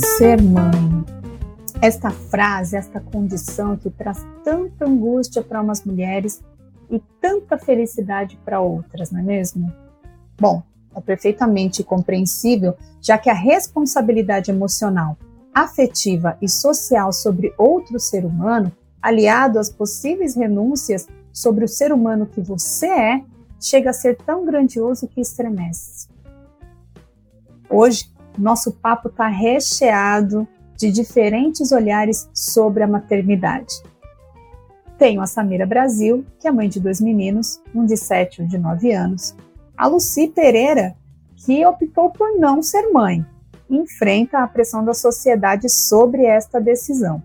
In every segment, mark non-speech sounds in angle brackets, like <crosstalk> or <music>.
Ser mãe. Esta frase, esta condição que traz tanta angústia para umas mulheres e tanta felicidade para outras, não é mesmo? Bom, é perfeitamente compreensível, já que a responsabilidade emocional, afetiva e social sobre outro ser humano, aliado às possíveis renúncias sobre o ser humano que você é, chega a ser tão grandioso que estremece. Hoje, nosso papo está recheado de diferentes olhares sobre a maternidade. Tenho a Samira Brasil, que é mãe de dois meninos, um de 7 e um de 9 anos. A Luci Pereira, que optou por não ser mãe, enfrenta a pressão da sociedade sobre esta decisão.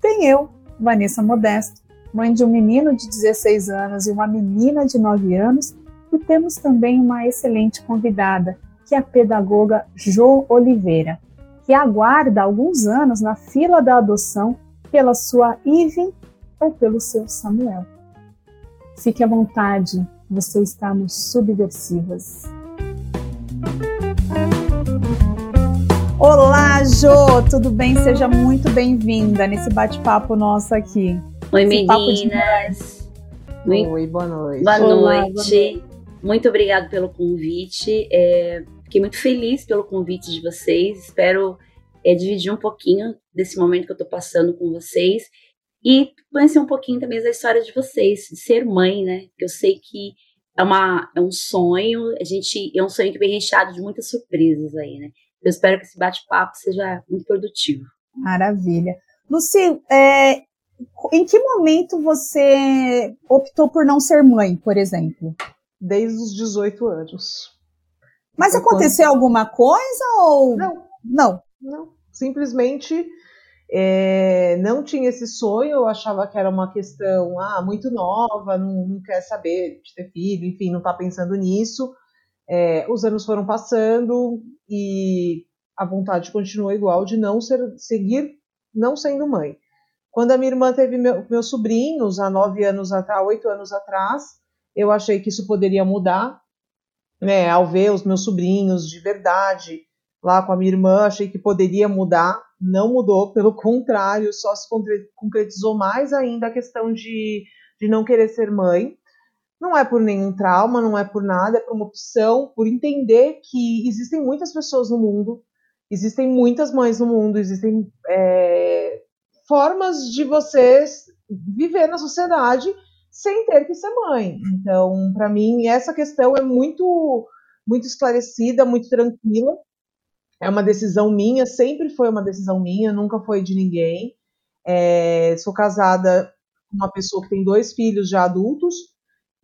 Tem eu, Vanessa Modesto, mãe de um menino de 16 anos e uma menina de 9 anos, e temos também uma excelente convidada, que é a pedagoga Jo Oliveira, que aguarda alguns anos na fila da adoção pela sua Ive ou pelo seu Samuel. Fique à vontade, você está no Subversivas. Olá, Jo, tudo bem? Seja muito bem-vinda nesse bate-papo nosso aqui. Oi, meninas. Oi, boa noite. Boa Olá, noite. Boa noite. Muito obrigada pelo convite. É, fiquei muito feliz pelo convite de vocês. Espero é, dividir um pouquinho desse momento que eu estou passando com vocês e conhecer um pouquinho também da história de vocês, de ser mãe, né? Eu sei que é, uma, é um sonho, a gente é um sonho que vem recheado de muitas surpresas aí, né? Eu espero que esse bate-papo seja muito produtivo. Maravilha. Luci, é, em que momento você optou por não ser mãe, por exemplo? Desde os 18 anos. Mas aconteceu alguma coisa ou. Não. Não. Não. Simplesmente é, não tinha esse sonho, eu achava que era uma questão ah, muito nova, não, não quer saber de ter filho, enfim, não está pensando nisso. É, os anos foram passando e a vontade continua igual de não ser, seguir não sendo mãe. Quando a minha irmã teve meu, meus sobrinhos, há nove anos atrás, oito anos atrás, eu achei que isso poderia mudar, né? Ao ver os meus sobrinhos de verdade lá com a minha irmã, achei que poderia mudar. Não mudou, pelo <laughs> contrário, só se concretizou mais ainda a questão de, de não querer ser mãe. Não é por nenhum trauma, não é por nada, é por uma opção, por entender que existem muitas pessoas no mundo, existem muitas mães no mundo, existem é, formas de vocês viver na sociedade sem ter que ser mãe. Então, para mim, essa questão é muito, muito esclarecida, muito tranquila. É uma decisão minha, sempre foi uma decisão minha, nunca foi de ninguém. É, sou casada com uma pessoa que tem dois filhos já adultos,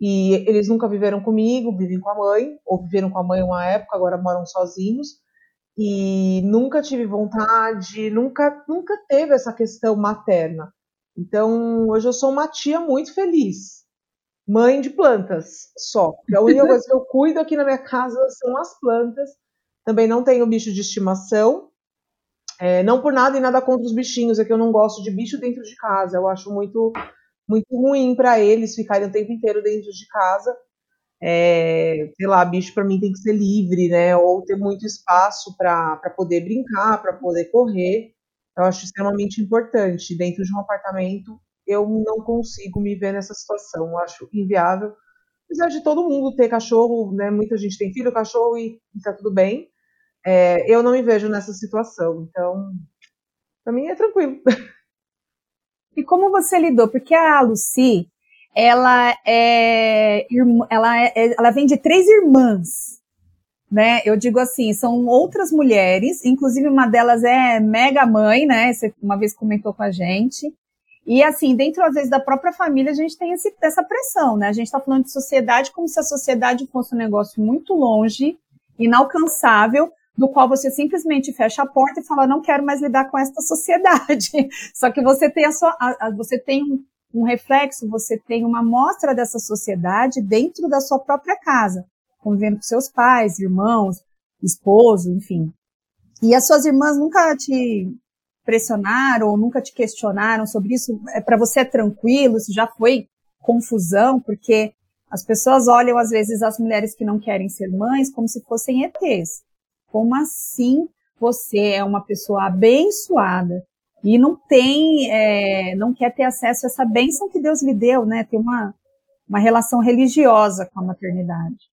e eles nunca viveram comigo, vivem com a mãe, ou viveram com a mãe uma época, agora moram sozinhos. E nunca tive vontade, nunca, nunca teve essa questão materna. Então, hoje eu sou uma tia muito feliz. Mãe de plantas, só. a única coisa que eu cuido aqui na minha casa são as plantas. Também não tenho bicho de estimação. É, não por nada e nada contra os bichinhos, é que eu não gosto de bicho dentro de casa. Eu acho muito muito ruim para eles ficarem o tempo inteiro dentro de casa. É, sei lá, bicho para mim tem que ser livre, né? Ou ter muito espaço para poder brincar, para poder correr. Eu acho extremamente importante. Dentro de um apartamento, eu não consigo me ver nessa situação. Eu acho inviável. Apesar de todo mundo ter cachorro, né? Muita gente tem filho, cachorro e, está tudo bem. É, eu não me vejo nessa situação. Então, para mim é tranquilo. <laughs> E como você lidou? Porque a Lucy, ela é, ela é, ela vem de três irmãs, né? Eu digo assim, são outras mulheres, inclusive uma delas é mega mãe, né? Você uma vez comentou com a gente. E assim, dentro às vezes da própria família, a gente tem esse, essa pressão, né? A gente está falando de sociedade como se a sociedade fosse um negócio muito longe, inalcançável, do qual você simplesmente fecha a porta e fala, não quero mais lidar com esta sociedade. <laughs> Só que você tem a sua, a, a, você tem um, um reflexo, você tem uma amostra dessa sociedade dentro da sua própria casa, convivendo com seus pais, irmãos, esposo, enfim. E as suas irmãs nunca te pressionaram ou nunca te questionaram sobre isso? É para você é tranquilo? Isso já foi confusão? Porque as pessoas olham às vezes as mulheres que não querem ser mães como se fossem ETs como assim você é uma pessoa abençoada e não tem, é, não quer ter acesso a essa bênção que Deus lhe deu, né? Tem uma, uma relação religiosa com a maternidade.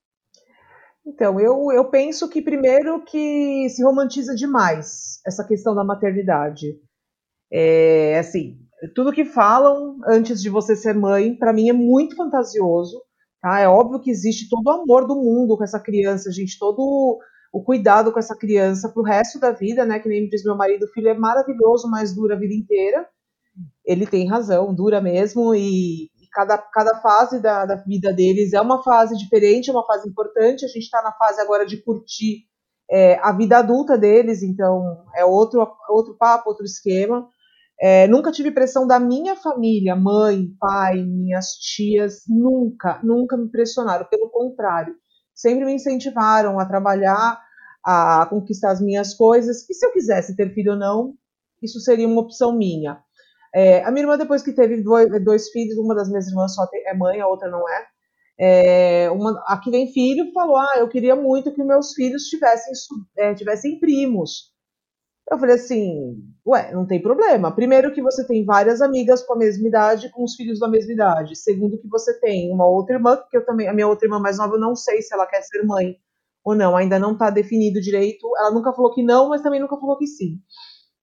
Então, eu, eu penso que primeiro que se romantiza demais essa questão da maternidade. É, assim, tudo que falam antes de você ser mãe, para mim é muito fantasioso. Tá? É óbvio que existe todo o amor do mundo com essa criança, gente, todo o cuidado com essa criança para o resto da vida, né? Que nem diz meu marido, o filho é maravilhoso, mas dura a vida inteira. Ele tem razão, dura mesmo, e cada, cada fase da, da, vida deles é uma fase diferente, é uma fase importante. A gente está na fase agora de curtir é, a vida adulta deles, então é outro, outro papo, outro esquema. É, nunca tive pressão da minha família, mãe, pai, minhas tias, nunca, nunca me pressionaram. Pelo contrário, sempre me incentivaram a trabalhar, a conquistar as minhas coisas. E se eu quisesse ter filho ou não, isso seria uma opção minha. É, a minha irmã, depois que teve dois, dois, filhos, uma das minhas irmãs só é mãe, a outra não é. é uma, a que vem filho falou: Ah, eu queria muito que meus filhos tivessem, é, tivessem primos. Eu falei assim, ué, não tem problema. Primeiro que você tem várias amigas com a mesma idade, com os filhos da mesma idade. Segundo que você tem uma outra irmã, que eu também, a minha outra irmã mais nova, eu não sei se ela quer ser mãe ou não, ainda não está definido direito. Ela nunca falou que não, mas também nunca falou que sim.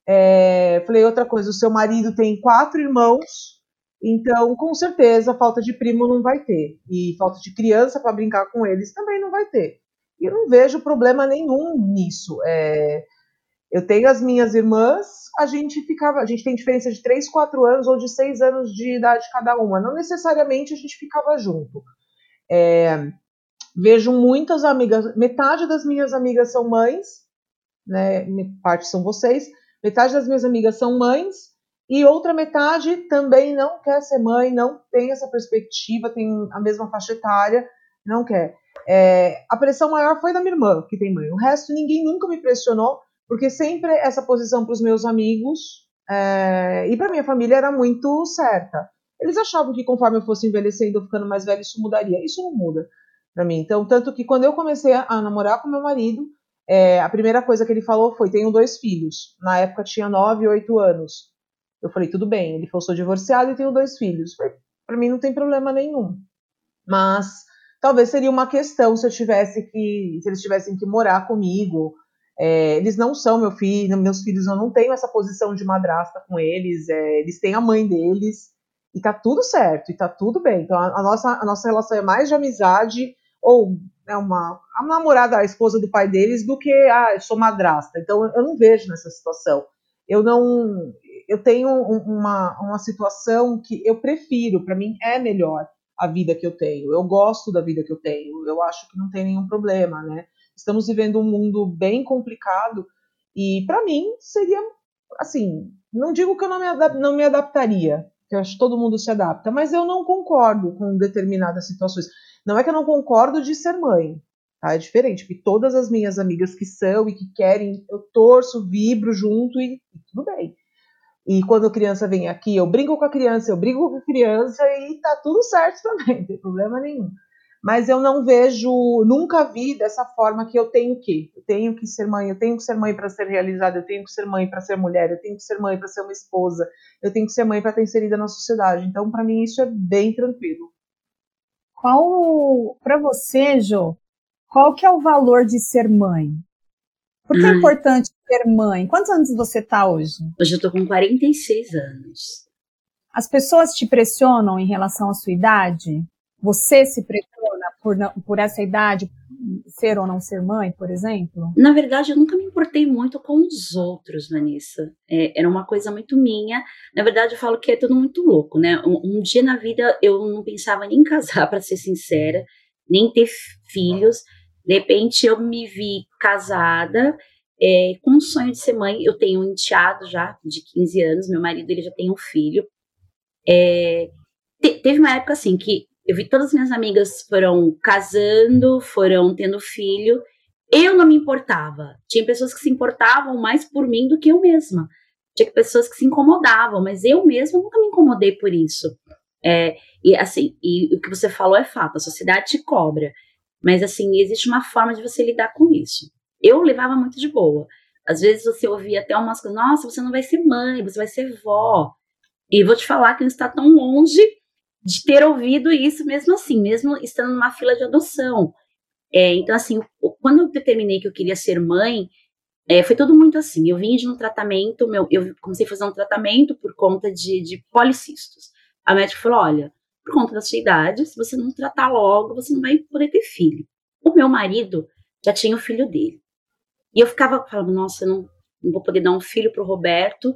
É, falei outra coisa, o seu marido tem quatro irmãos, então com certeza falta de primo não vai ter. E falta de criança para brincar com eles também não vai ter. E eu não vejo problema nenhum nisso. É, eu tenho as minhas irmãs, a gente ficava, a gente tem diferença de 3, 4 anos ou de 6 anos de idade cada uma. Não necessariamente a gente ficava junto. É, vejo muitas amigas, metade das minhas amigas são mães, né? Parte são vocês. Metade das minhas amigas são mães e outra metade também não quer ser mãe, não tem essa perspectiva, tem a mesma faixa etária, não quer. É, a pressão maior foi da minha irmã, que tem mãe. O resto ninguém nunca me pressionou porque sempre essa posição para os meus amigos é, e para minha família era muito certa. Eles achavam que conforme eu fosse envelhecendo, ficando mais velho, isso mudaria. Isso não muda para mim. Então, tanto que quando eu comecei a, namorar com meu marido, é, a primeira coisa que ele falou foi: tenho dois filhos. Na época tinha nove e oito anos. Eu falei: tudo bem. Ele falou: sou divorciado e tenho dois filhos. Para mim não tem problema nenhum. Mas talvez seria uma questão se eu tivesse que, se eles tivessem que morar comigo é, eles não são meu filho, meus filhos, eu não tenho essa posição de madrasta com eles, é, eles têm a mãe deles, e tá tudo certo, e tá tudo bem. Então a, a nossa, a nossa relação é mais de amizade, ou é uma a namorada, a esposa do pai deles, do que, ah, eu sou madrasta. Então eu não vejo nessa situação. Eu não. Eu tenho uma, uma situação que eu prefiro, para mim é melhor a vida que eu tenho. Eu gosto da vida que eu tenho, eu acho que não tem nenhum problema, né? Estamos vivendo um mundo bem complicado e para mim seria assim, não digo que eu não me, não me adaptaria, que eu acho que todo mundo se adapta, mas eu não concordo com determinadas situações. Não é que eu não concordo de ser mãe, tá? É diferente, porque todas as minhas amigas que são e que querem, eu torço, vibro junto e, e tudo bem. E quando a criança vem aqui, eu brinco com a criança, eu brigo com a criança e tá tudo certo <laughs> também, não tem problema nenhum mas eu não vejo, nunca vi dessa forma que eu tenho que, eu tenho que ser mãe, eu tenho que ser mãe para ser realizada, eu tenho que ser mãe para ser mulher, eu tenho que ser mãe para ser uma esposa, eu tenho que ser mãe para estar inserida na sociedade. Então, para mim isso é bem tranquilo. Qual, para você, Jo, qual que é o valor de ser mãe? Por que é importante ser mãe? Quantos anos você está hoje? Hoje eu estou com 46 anos. As pessoas te pressionam em relação à sua idade? Você se pressiona por, por essa idade, ser ou não ser mãe, por exemplo? Na verdade, eu nunca me importei muito com os outros, Vanessa. É, era uma coisa muito minha. Na verdade, eu falo que é tudo muito louco, né? Um, um dia na vida eu não pensava nem em casar, <laughs> para ser sincera, nem ter filhos. De repente, eu me vi casada. É, com o sonho de ser mãe, eu tenho um enteado já de 15 anos, meu marido ele já tem um filho. É, te, teve uma época assim que eu vi todas as minhas amigas foram casando, foram tendo filho. Eu não me importava. Tinha pessoas que se importavam mais por mim do que eu mesma. Tinha pessoas que se incomodavam, mas eu mesma nunca me incomodei por isso. É, e assim, e o que você falou é fato, a sociedade te cobra. Mas assim, existe uma forma de você lidar com isso. Eu levava muito de boa. Às vezes você ouvia até umas coisas, nossa, você não vai ser mãe, você vai ser vó. E vou te falar que não está tão longe de ter ouvido isso mesmo assim, mesmo estando numa fila de adoção. É, então, assim, quando eu determinei que eu queria ser mãe, é, foi tudo muito assim. Eu vim de um tratamento, meu, eu comecei a fazer um tratamento por conta de, de policistos. A médica falou: olha, por conta da sua idade, se você não tratar logo, você não vai poder ter filho. O meu marido já tinha o filho dele. E eu ficava falando, nossa, eu não, não vou poder dar um filho pro Roberto.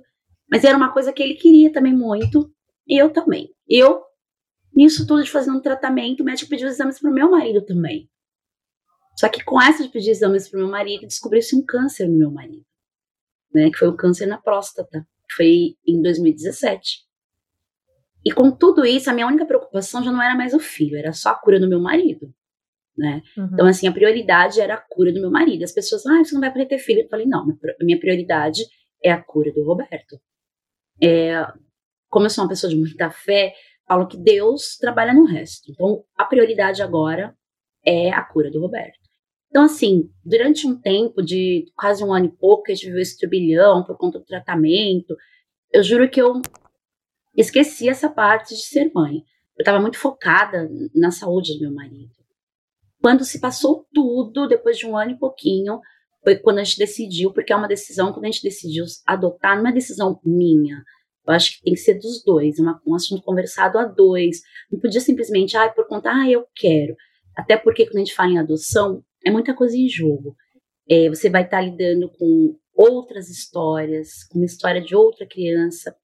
Mas era uma coisa que ele queria também muito. E eu também. Eu, nisso tudo de fazer um tratamento, o médico pediu exames pro meu marido também. Só que com essa de pedir exames pro meu marido, descobriu-se um câncer no meu marido. Né, que foi o câncer na próstata. Que foi em 2017. E com tudo isso, a minha única preocupação já não era mais o filho, era só a cura do meu marido. Né? Uhum. Então, assim, a prioridade era a cura do meu marido. As pessoas, ah, você não vai poder ter filho. Eu falei, não, a minha prioridade é a cura do Roberto. É, como eu sou uma pessoa de muita fé, falo que Deus trabalha no resto. Então, a prioridade agora é a cura do Roberto. Então, assim, durante um tempo de quase um ano e pouco, a gente viveu esse turbilhão por conta do tratamento. Eu juro que eu esqueci essa parte de ser mãe. Eu estava muito focada na saúde do meu marido. Quando se passou tudo, depois de um ano e pouquinho, foi quando a gente decidiu, porque é uma decisão, quando a gente decidiu adotar, não é decisão minha. Eu acho que tem que ser dos dois, uma, um assunto conversado a dois. Não podia simplesmente, ah, por conta, ah, eu quero. Até porque quando a gente fala em adoção, é muita coisa em jogo. É, você vai estar lidando com outras histórias, com uma história de outra criança,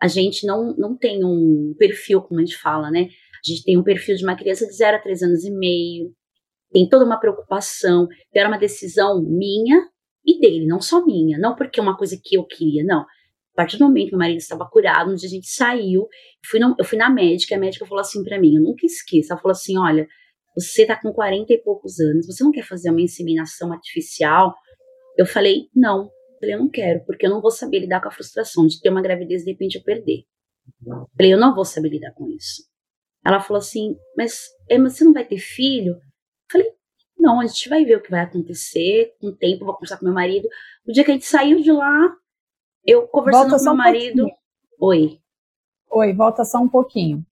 a gente não, não tem um perfil, como a gente fala, né? A gente tem um perfil de uma criança de 0 a 3 anos e meio, tem toda uma preocupação, era uma decisão minha e dele, não só minha, não porque é uma coisa que eu queria, não. A partir do momento que meu marido estava curado, um dia a gente saiu, fui no, eu fui na médica, a médica falou assim para mim, eu nunca esqueço, ela falou assim, olha, você tá com 40 e poucos anos, você não quer fazer uma inseminação artificial? Eu falei, não, Falei, eu não quero, porque eu não vou saber lidar com a frustração de ter uma gravidez e de repente eu perder. Falei, eu não vou saber lidar com isso. Ela falou assim, mas, é, mas você não vai ter filho? Falei, não, a gente vai ver o que vai acontecer, com o tempo, vou conversar com meu marido. O dia que a gente saiu de lá, eu conversando volta com meu um marido. Oi. Oi, volta só um pouquinho.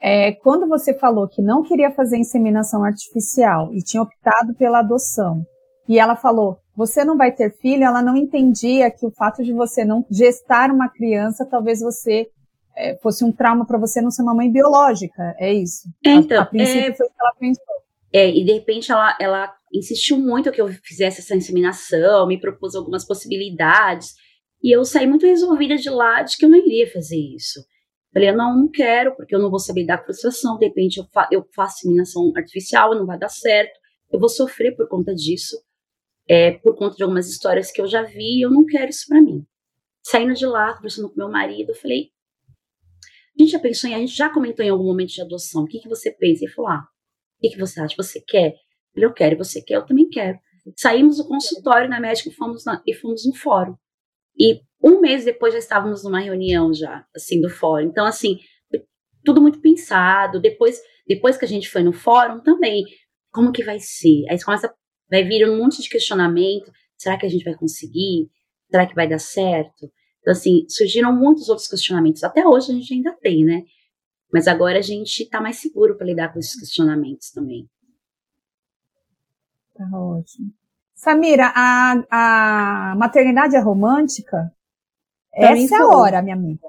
É, quando você falou que não queria fazer inseminação artificial e tinha optado pela adoção, e ela falou: você não vai ter filho, ela não entendia que o fato de você não gestar uma criança, talvez você é, fosse um trauma para você não ser uma mãe biológica, é isso? Então, a, a princípio é, foi o que ela pensou. É, e de repente ela, ela insistiu muito que eu fizesse essa inseminação, me propôs algumas possibilidades, e eu saí muito resolvida de lá de que eu não iria fazer isso. Falei, não, não quero, porque eu não vou saber dar frustração, de repente eu, fa eu faço inseminação artificial, não vai dar certo, eu vou sofrer por conta disso é, por conta de algumas histórias que eu já vi, eu não quero isso para mim. Saindo de lá, conversando com meu marido, eu falei: a gente já pensou em, a gente já comentou em algum momento de adoção, o que, que você pensa? Ele falou: ah, o que, que você acha? Você quer? Eu quero, você quer? Eu também quero. Saímos do consultório na médica e fomos, na, e fomos no fórum. E um mês depois já estávamos numa reunião já, assim, do fórum. Então, assim, tudo muito pensado. Depois, depois que a gente foi no fórum também, como que vai ser? Aí começa vai vir um monte de questionamento. Será que a gente vai conseguir? Será que vai dar certo? Então, assim, surgiram muitos outros questionamentos. Até hoje a gente ainda tem, né? Mas agora a gente está mais seguro para lidar com esses questionamentos também. Tá ótimo. Samira, a, a maternidade é romântica? Pra Essa é a hora, minha amiga.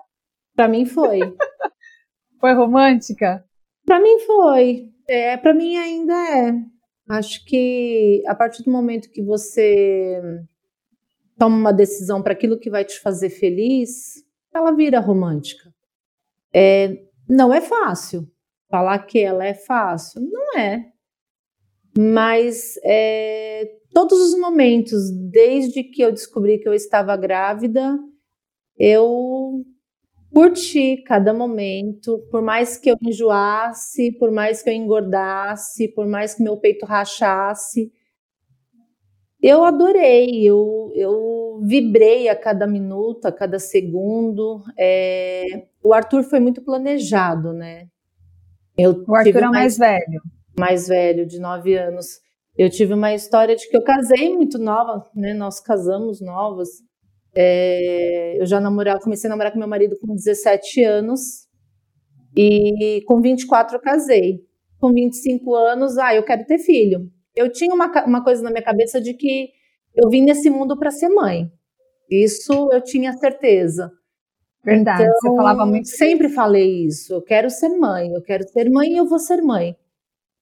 Para mim foi. <laughs> foi romântica? Para mim foi. É, para mim ainda é. Acho que a partir do momento que você toma uma decisão para aquilo que vai te fazer feliz, ela vira romântica. É, não é fácil. Falar que ela é fácil, não é. Mas é, todos os momentos, desde que eu descobri que eu estava grávida, eu curti cada momento, por mais que eu enjoasse, por mais que eu engordasse, por mais que meu peito rachasse. Eu adorei, eu, eu vibrei a cada minuto, a cada segundo. É, o Arthur foi muito planejado, né? Eu o Arthur é mais, mais velho. Mais velho, de nove anos. Eu tive uma história de que eu casei muito nova, né? Nós casamos novas. É, eu já namorava, comecei a namorar com meu marido com 17 anos e com 24 eu casei. Com 25 anos, ah, eu quero ter filho. Eu tinha uma, uma coisa na minha cabeça de que eu vim nesse mundo para ser mãe. Isso eu tinha certeza. Verdade, então, você falava muito. Sempre falei isso. Eu quero ser mãe, eu quero ser mãe e eu vou ser mãe.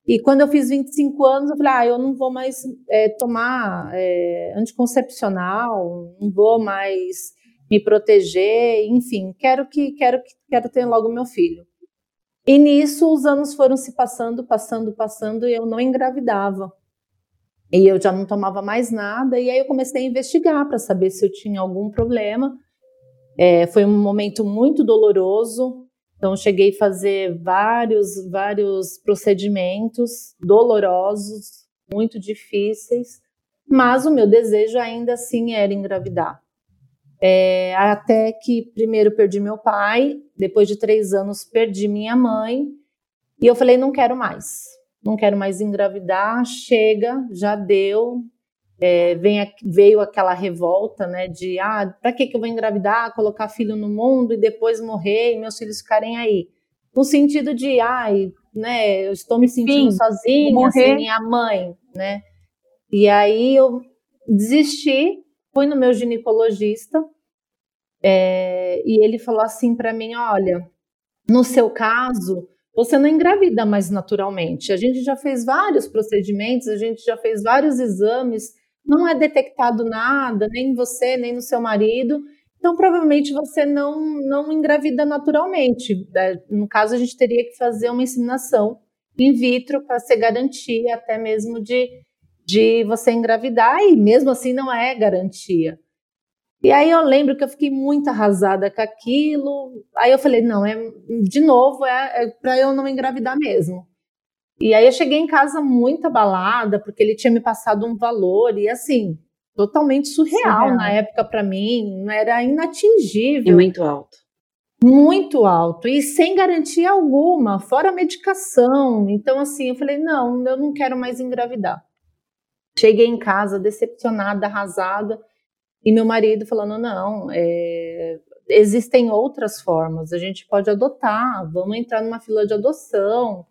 E quando eu fiz 25 anos, eu falei, ah, eu não vou mais é, tomar é, anticoncepcional, não vou mais me proteger, enfim, quero que quero que quero ter logo meu filho. E nisso os anos foram se passando, passando, passando e eu não engravidava. E eu já não tomava mais nada e aí eu comecei a investigar para saber se eu tinha algum problema. É, foi um momento muito doloroso, então cheguei a fazer vários, vários procedimentos dolorosos, muito difíceis, mas o meu desejo ainda assim era engravidar. É, até que primeiro perdi meu pai, depois de três anos perdi minha mãe, e eu falei, não quero mais, não quero mais engravidar, chega, já deu, é, vem, veio aquela revolta, né, de ah, para que, que eu vou engravidar, colocar filho no mundo e depois morrer e meus filhos ficarem aí. No sentido de, ai, né, eu estou me sentindo Sim, sozinha, sem minha mãe, né? E aí eu desisti, fui no meu ginecologista é, e ele falou assim para mim, olha, no seu caso, você não engravida mais naturalmente. A gente já fez vários procedimentos, a gente já fez vários exames não é detectado nada, nem em você, nem no seu marido. Então, provavelmente você não, não engravida naturalmente. Né? No caso, a gente teria que fazer uma inseminação in vitro para ser garantia até mesmo de, de você engravidar, e mesmo assim não é garantia. E aí eu lembro que eu fiquei muito arrasada com aquilo. Aí eu falei, não, é de novo, é, é para eu não engravidar mesmo. E aí eu cheguei em casa muito abalada, porque ele tinha me passado um valor, e assim, totalmente surreal, surreal. na época para mim, era inatingível. E muito alto. Muito alto, e sem garantia alguma, fora medicação. Então, assim, eu falei: não, eu não quero mais engravidar. Cheguei em casa decepcionada, arrasada, e meu marido falando: não, é, existem outras formas, a gente pode adotar, vamos entrar numa fila de adoção.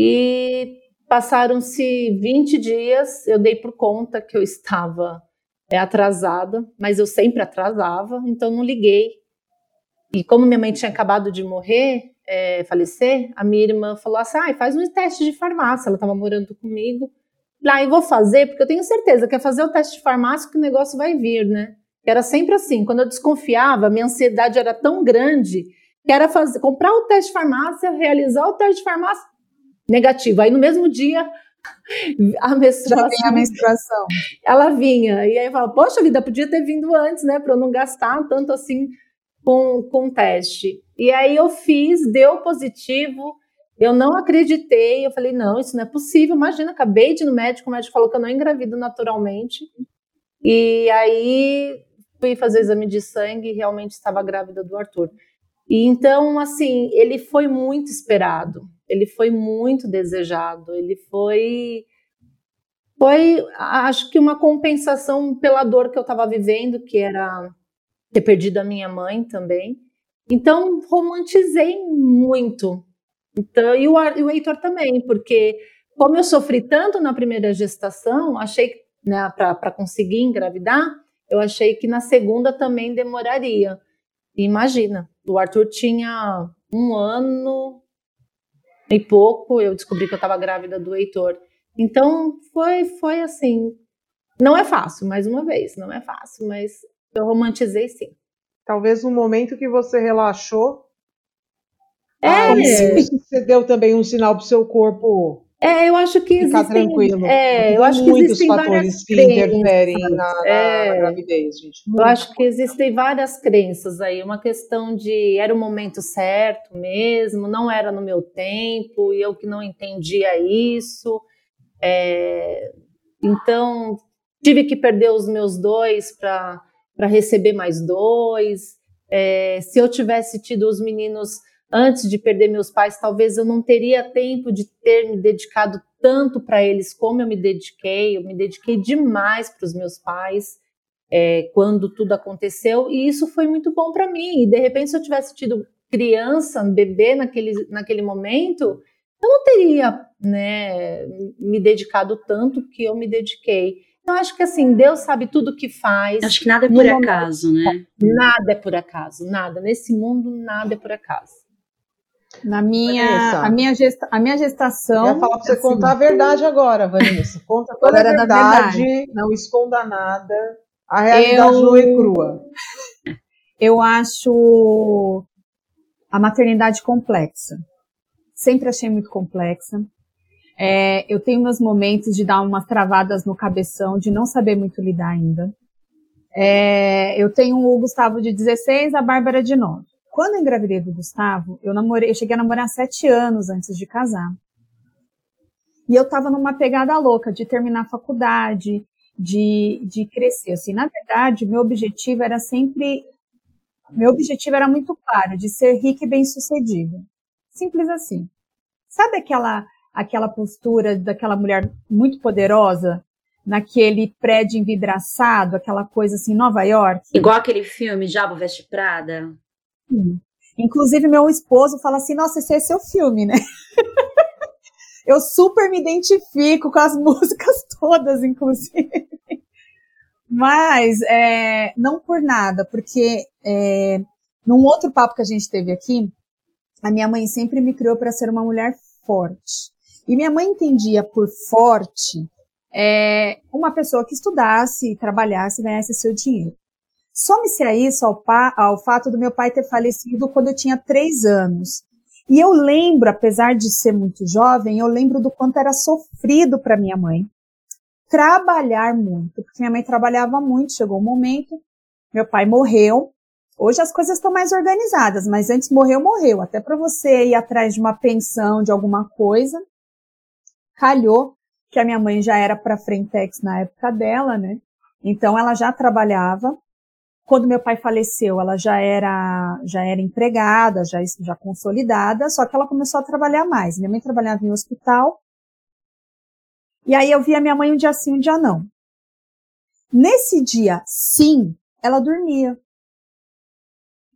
E passaram-se 20 dias, eu dei por conta que eu estava é, atrasada, mas eu sempre atrasava, então não liguei. E como minha mãe tinha acabado de morrer, é, falecer, a minha irmã falou assim: ah, faz um teste de farmácia. Ela estava morando comigo. Lá, e vou fazer, porque eu tenho certeza que é fazer o teste de farmácia que o negócio vai vir, né? Era sempre assim. Quando eu desconfiava, minha ansiedade era tão grande que era fazer, comprar o teste de farmácia, realizar o teste de farmácia negativo. Aí no mesmo dia <laughs> a menstruação, a menstruação. Ela vinha. E aí eu falava, poxa vida, podia ter vindo antes, né? Para eu não gastar tanto assim com, com teste. E aí eu fiz, deu positivo. Eu não acreditei, eu falei, não, isso não é possível. Imagina, acabei de ir no médico, o médico falou que eu não engravido naturalmente. E aí fui fazer o exame de sangue e realmente estava grávida do Arthur. E então, assim, ele foi muito esperado ele foi muito desejado, ele foi foi acho que uma compensação pela dor que eu estava vivendo, que era ter perdido a minha mãe também. Então romantizei muito. Então e o, e o Heitor também, porque como eu sofri tanto na primeira gestação, achei né, para conseguir engravidar, eu achei que na segunda também demoraria. Imagina, o Arthur tinha um ano, e pouco eu descobri que eu estava grávida do Heitor. Então foi, foi assim. Não é fácil, mais uma vez, não é fácil, mas eu romantizei sim. Talvez no momento que você relaxou, é. você deu também um sinal para o seu corpo é, eu acho que Ficar existem, tranquilo. É, eu acho que muitos fatores que interferem na, na, é, na gravidez, gente. Muito. Eu acho que existem várias crenças aí. Uma questão de era o momento certo mesmo, não era no meu tempo, e eu que não entendia isso. É, então, tive que perder os meus dois para receber mais dois. É, se eu tivesse tido os meninos antes de perder meus pais, talvez eu não teria tempo de ter me dedicado tanto para eles como eu me dediquei. Eu me dediquei demais para os meus pais é, quando tudo aconteceu, e isso foi muito bom para mim. E de repente, se eu tivesse tido criança, bebê naquele, naquele momento, eu não teria né, me dedicado tanto que eu me dediquei. Então, acho que assim, Deus sabe tudo o que faz. Acho que nada é por acaso, né? Nada é por acaso, nada. Nesse mundo, nada é por acaso. Na minha, a minha, gesta, a minha gestação. Eu ia falar pra você assim, contar a verdade agora, Vanessa. Conta toda a verdade, verdade, não esconda nada. A realidade eu, nua e crua. Eu acho a maternidade complexa. Sempre achei muito complexa. É, eu tenho meus momentos de dar umas travadas no cabeção, de não saber muito lidar ainda. É, eu tenho o Gustavo de 16, a Bárbara de 9. Quando eu engravidei do Gustavo, eu namorei, eu cheguei a namorar sete anos antes de casar. E eu tava numa pegada louca de terminar a faculdade, de, de crescer. Assim, na verdade, meu objetivo era sempre, meu objetivo era muito claro, de ser rica e bem sucedida. Simples assim. Sabe aquela, aquela postura daquela mulher muito poderosa, naquele prédio envidraçado, aquela coisa assim, Nova York? Igual aquele filme Diabo Veste Prada? Inclusive, meu esposo fala assim: nossa, esse é seu filme, né? <laughs> eu super me identifico com as <laughs> músicas todas, inclusive. Mas, é, não por nada, porque é, num outro papo que a gente teve aqui, a minha mãe sempre me criou para ser uma mulher forte. E minha mãe entendia por forte é, uma pessoa que estudasse, trabalhasse, ganhasse seu dinheiro. Some-se a isso ao, pa, ao fato do meu pai ter falecido quando eu tinha três anos. E eu lembro, apesar de ser muito jovem, eu lembro do quanto era sofrido para minha mãe trabalhar muito, porque minha mãe trabalhava muito, chegou um momento, meu pai morreu. Hoje as coisas estão mais organizadas, mas antes morreu, morreu. Até para você ir atrás de uma pensão, de alguma coisa, calhou que a minha mãe já era para Frentex na época dela, né? Então ela já trabalhava. Quando meu pai faleceu, ela já era já era empregada, já já consolidada, só que ela começou a trabalhar mais. Minha mãe trabalhava em hospital. E aí eu via minha mãe um dia sim, um dia não. Nesse dia sim, ela dormia.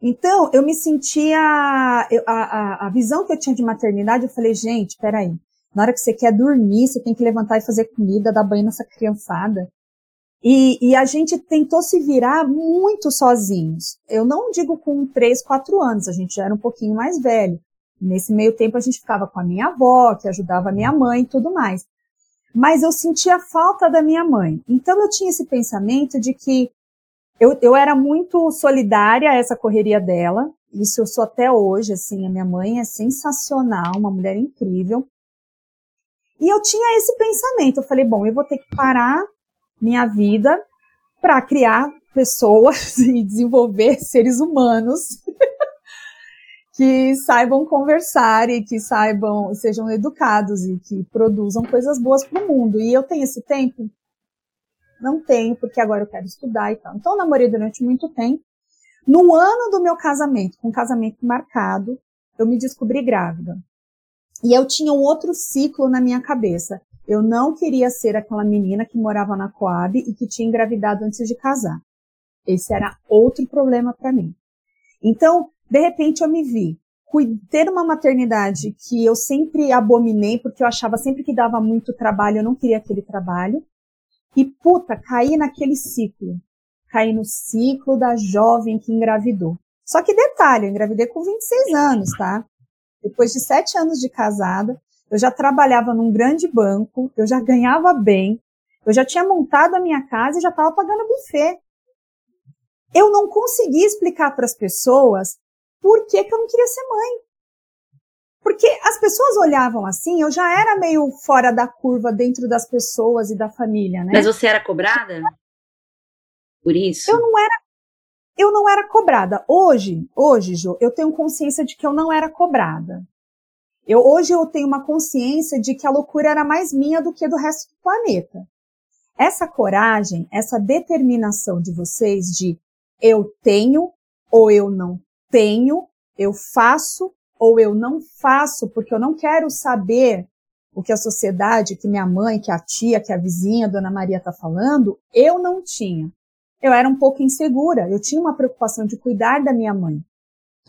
Então, eu me sentia. A, a, a, visão que eu tinha de maternidade, eu falei, gente, peraí. Na hora que você quer dormir, você tem que levantar e fazer comida, dar banho nessa criançada. E, e, a gente tentou se virar muito sozinhos. Eu não digo com três, quatro anos, a gente já era um pouquinho mais velho. Nesse meio tempo a gente ficava com a minha avó, que ajudava a minha mãe e tudo mais. Mas eu sentia falta da minha mãe. Então eu tinha esse pensamento de que eu, eu era muito solidária a essa correria dela. Isso eu sou até hoje, assim, a minha mãe é sensacional, uma mulher incrível. E eu tinha esse pensamento, eu falei, bom, eu vou ter que parar minha vida para criar pessoas <laughs> e desenvolver seres humanos <laughs> que saibam conversar e que saibam, sejam educados e que produzam coisas boas para o mundo. E eu tenho esse tempo? Não tenho, porque agora eu quero estudar e tal. Então, eu namorei durante muito tempo. No ano do meu casamento, com casamento marcado, eu me descobri grávida. E eu tinha um outro ciclo na minha cabeça. Eu não queria ser aquela menina que morava na Coab e que tinha engravidado antes de casar. Esse era outro problema para mim. Então, de repente, eu me vi ter uma maternidade que eu sempre abominei, porque eu achava sempre que dava muito trabalho, eu não queria aquele trabalho. E puta, caí naquele ciclo. Caí no ciclo da jovem que engravidou. Só que detalhe, eu engravidei com 26 anos, tá? Depois de sete anos de casada, eu já trabalhava num grande banco, eu já ganhava bem, eu já tinha montado a minha casa e já estava pagando buffet. Eu não conseguia explicar para as pessoas por que, que eu não queria ser mãe. Porque as pessoas olhavam assim, eu já era meio fora da curva dentro das pessoas e da família, né? Mas você era cobrada? Por isso? Eu não era eu não era cobrada. Hoje, hoje, Jo, eu tenho consciência de que eu não era cobrada. Eu, hoje eu tenho uma consciência de que a loucura era mais minha do que do resto do planeta. Essa coragem, essa determinação de vocês de eu tenho ou eu não tenho, eu faço ou eu não faço porque eu não quero saber o que a sociedade, que minha mãe, que a tia, que a vizinha, a dona Maria está falando, eu não tinha. Eu era um pouco insegura, eu tinha uma preocupação de cuidar da minha mãe.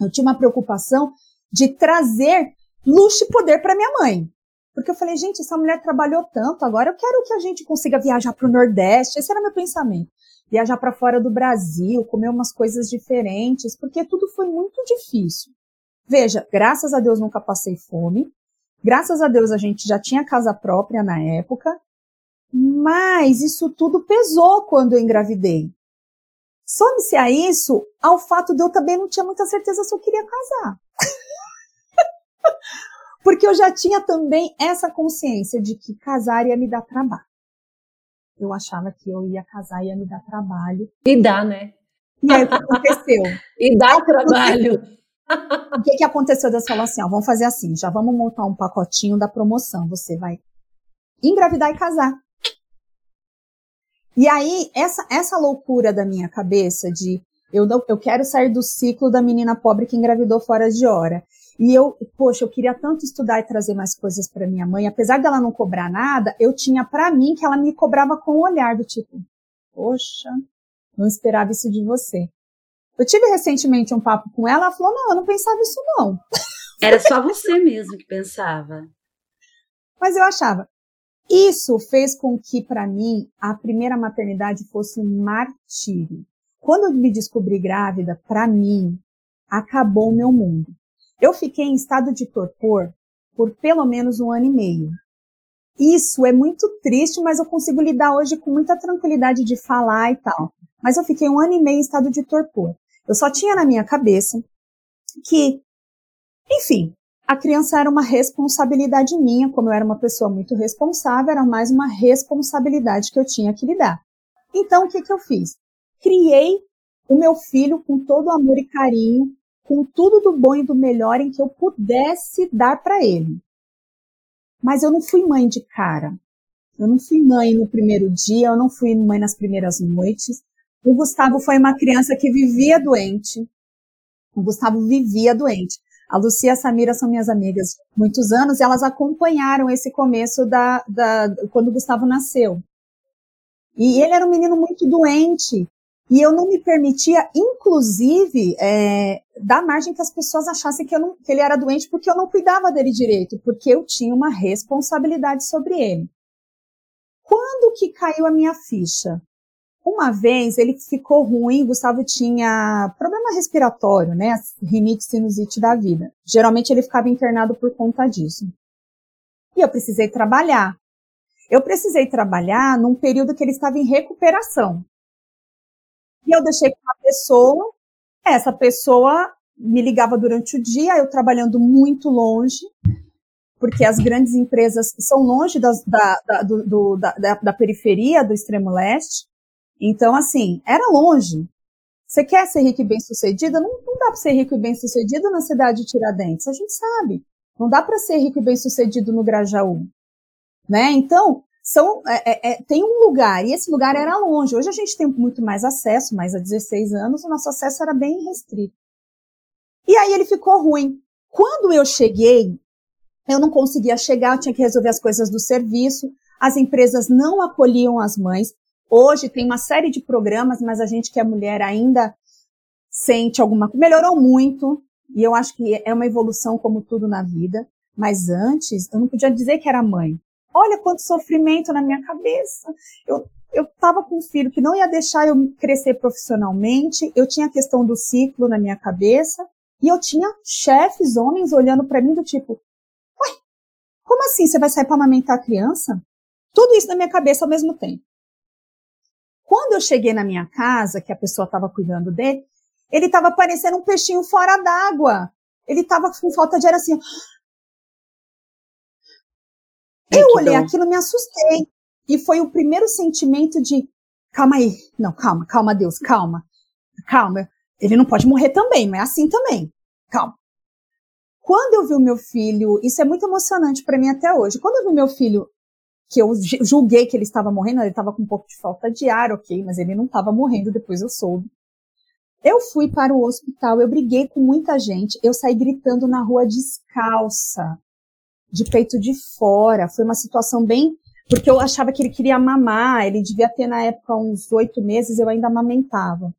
Eu tinha uma preocupação de trazer luxo e poder para minha mãe. Porque eu falei, gente, essa mulher trabalhou tanto, agora eu quero que a gente consiga viajar para o Nordeste. Esse era meu pensamento. Viajar para fora do Brasil, comer umas coisas diferentes, porque tudo foi muito difícil. Veja, graças a Deus nunca passei fome. Graças a Deus a gente já tinha casa própria na época. Mas isso tudo pesou quando eu engravidei. Some-se a isso ao fato de eu também não tinha muita certeza se eu queria casar. Porque eu já tinha também essa consciência de que casar ia me dar trabalho. Eu achava que eu ia casar e ia me dar trabalho. E dá, né? E aí o que aconteceu? <laughs> e dá trabalho. <laughs> O que, que aconteceu? Deus falou assim: ó, vamos fazer assim, já vamos montar um pacotinho da promoção. Você vai engravidar e casar. E aí, essa, essa loucura da minha cabeça de eu, não, eu quero sair do ciclo da menina pobre que engravidou fora de hora. E eu, poxa, eu queria tanto estudar e trazer mais coisas para minha mãe, apesar dela não cobrar nada, eu tinha para mim que ela me cobrava com o um olhar do tipo, poxa, não esperava isso de você. Eu tive recentemente um papo com ela, ela falou, não, eu não pensava isso não. <laughs> Era só você mesmo que pensava. Mas eu achava. Isso fez com que, para mim, a primeira maternidade fosse um martírio. Quando eu me descobri grávida, para mim, acabou o meu mundo. Eu fiquei em estado de torpor por pelo menos um ano e meio. Isso é muito triste, mas eu consigo lidar hoje com muita tranquilidade de falar e tal. Mas eu fiquei um ano e meio em estado de torpor. Eu só tinha na minha cabeça que, enfim, a criança era uma responsabilidade minha, como eu era uma pessoa muito responsável, era mais uma responsabilidade que eu tinha que lidar. Então, o que, que eu fiz? Criei o meu filho com todo amor e carinho, com tudo do bom e do melhor em que eu pudesse dar para ele. Mas eu não fui mãe de cara. Eu não fui mãe no primeiro dia, eu não fui mãe nas primeiras noites. O Gustavo foi uma criança que vivia doente. O Gustavo vivia doente. A Lucia e a Samira são minhas amigas muitos anos e elas acompanharam esse começo da, da quando o Gustavo nasceu. E ele era um menino muito doente. E eu não me permitia, inclusive, é, dar margem que as pessoas achassem que, não, que ele era doente porque eu não cuidava dele direito, porque eu tinha uma responsabilidade sobre ele. Quando que caiu a minha ficha? Uma vez ele ficou ruim, Gustavo tinha problema respiratório, né? Rinite, sinusite da vida. Geralmente ele ficava internado por conta disso. E eu precisei trabalhar. Eu precisei trabalhar num período que ele estava em recuperação. E eu deixei com uma pessoa, essa pessoa me ligava durante o dia, eu trabalhando muito longe, porque as grandes empresas são longe das, da, da, do, da, da, periferia do extremo leste. Então, assim, era longe. Você quer ser rico e bem sucedido? Não, não dá para ser rico e bem sucedido na cidade de Tiradentes, a gente sabe. Não dá para ser rico e bem sucedido no Grajaú. Né? Então, são, é, é, é, tem um lugar, e esse lugar era longe. Hoje a gente tem muito mais acesso, mas há 16 anos o nosso acesso era bem restrito. E aí ele ficou ruim. Quando eu cheguei, eu não conseguia chegar, eu tinha que resolver as coisas do serviço, as empresas não acolhiam as mães. Hoje tem uma série de programas, mas a gente que é mulher ainda sente alguma coisa. Melhorou muito, e eu acho que é uma evolução como tudo na vida. Mas antes, eu não podia dizer que era mãe. Olha quanto sofrimento na minha cabeça. Eu eu estava com um filho que não ia deixar eu crescer profissionalmente, eu tinha a questão do ciclo na minha cabeça, e eu tinha chefes, homens, olhando para mim do tipo, uai, como assim você vai sair para amamentar a criança? Tudo isso na minha cabeça ao mesmo tempo. Quando eu cheguei na minha casa, que a pessoa estava cuidando dele, ele estava parecendo um peixinho fora d'água. Ele estava com falta de ar assim, eu olhei aquilo, me assustei. E foi o primeiro sentimento de, calma aí, não, calma, calma, Deus, calma, calma. Ele não pode morrer também, não é assim também. Calma. Quando eu vi o meu filho, isso é muito emocionante para mim até hoje. Quando eu vi o meu filho, que eu julguei que ele estava morrendo, ele estava com um pouco de falta de ar, ok, mas ele não estava morrendo, depois eu soube. Eu fui para o hospital, eu briguei com muita gente, eu saí gritando na rua descalça, de peito de fora. Foi uma situação bem. Porque eu achava que ele queria mamar, ele devia ter na época uns oito meses, eu ainda amamentava.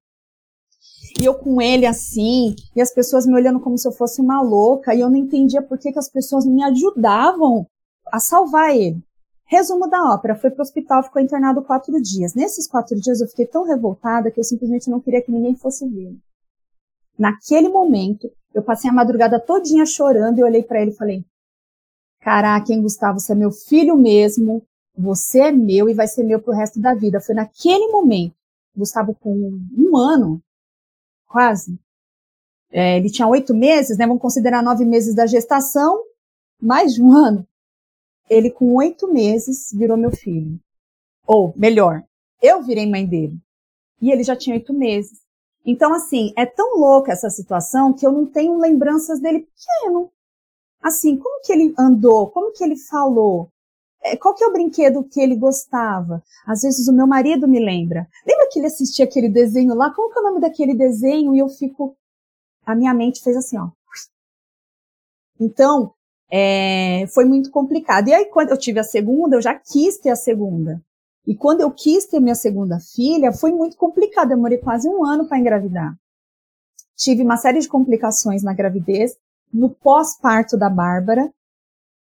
E eu com ele assim, e as pessoas me olhando como se eu fosse uma louca, e eu não entendia por que, que as pessoas me ajudavam a salvar ele. Resumo da ópera, foi para o hospital, ficou internado quatro dias. Nesses quatro dias eu fiquei tão revoltada que eu simplesmente não queria que ninguém fosse ver. Naquele momento, eu passei a madrugada todinha chorando e olhei para ele e falei: Caraca, hein, Gustavo, você é meu filho mesmo, você é meu e vai ser meu pro resto da vida. Foi naquele momento, Gustavo com um ano, quase, é, ele tinha oito meses, né, vamos considerar nove meses da gestação, mais de um ano. Ele, com oito meses, virou meu filho. Ou, melhor, eu virei mãe dele. E ele já tinha oito meses. Então, assim, é tão louca essa situação que eu não tenho lembranças dele pequeno. Assim, como que ele andou? Como que ele falou? É, qual que é o brinquedo que ele gostava? Às vezes o meu marido me lembra. Lembra que ele assistia aquele desenho lá? Qual que é o nome daquele desenho? E eu fico. A minha mente fez assim, ó. Então, é, foi muito complicado. E aí, quando eu tive a segunda, eu já quis ter a segunda. E quando eu quis ter minha segunda filha, foi muito complicado. Demorei quase um ano para engravidar. Tive uma série de complicações na gravidez, no pós-parto da Bárbara,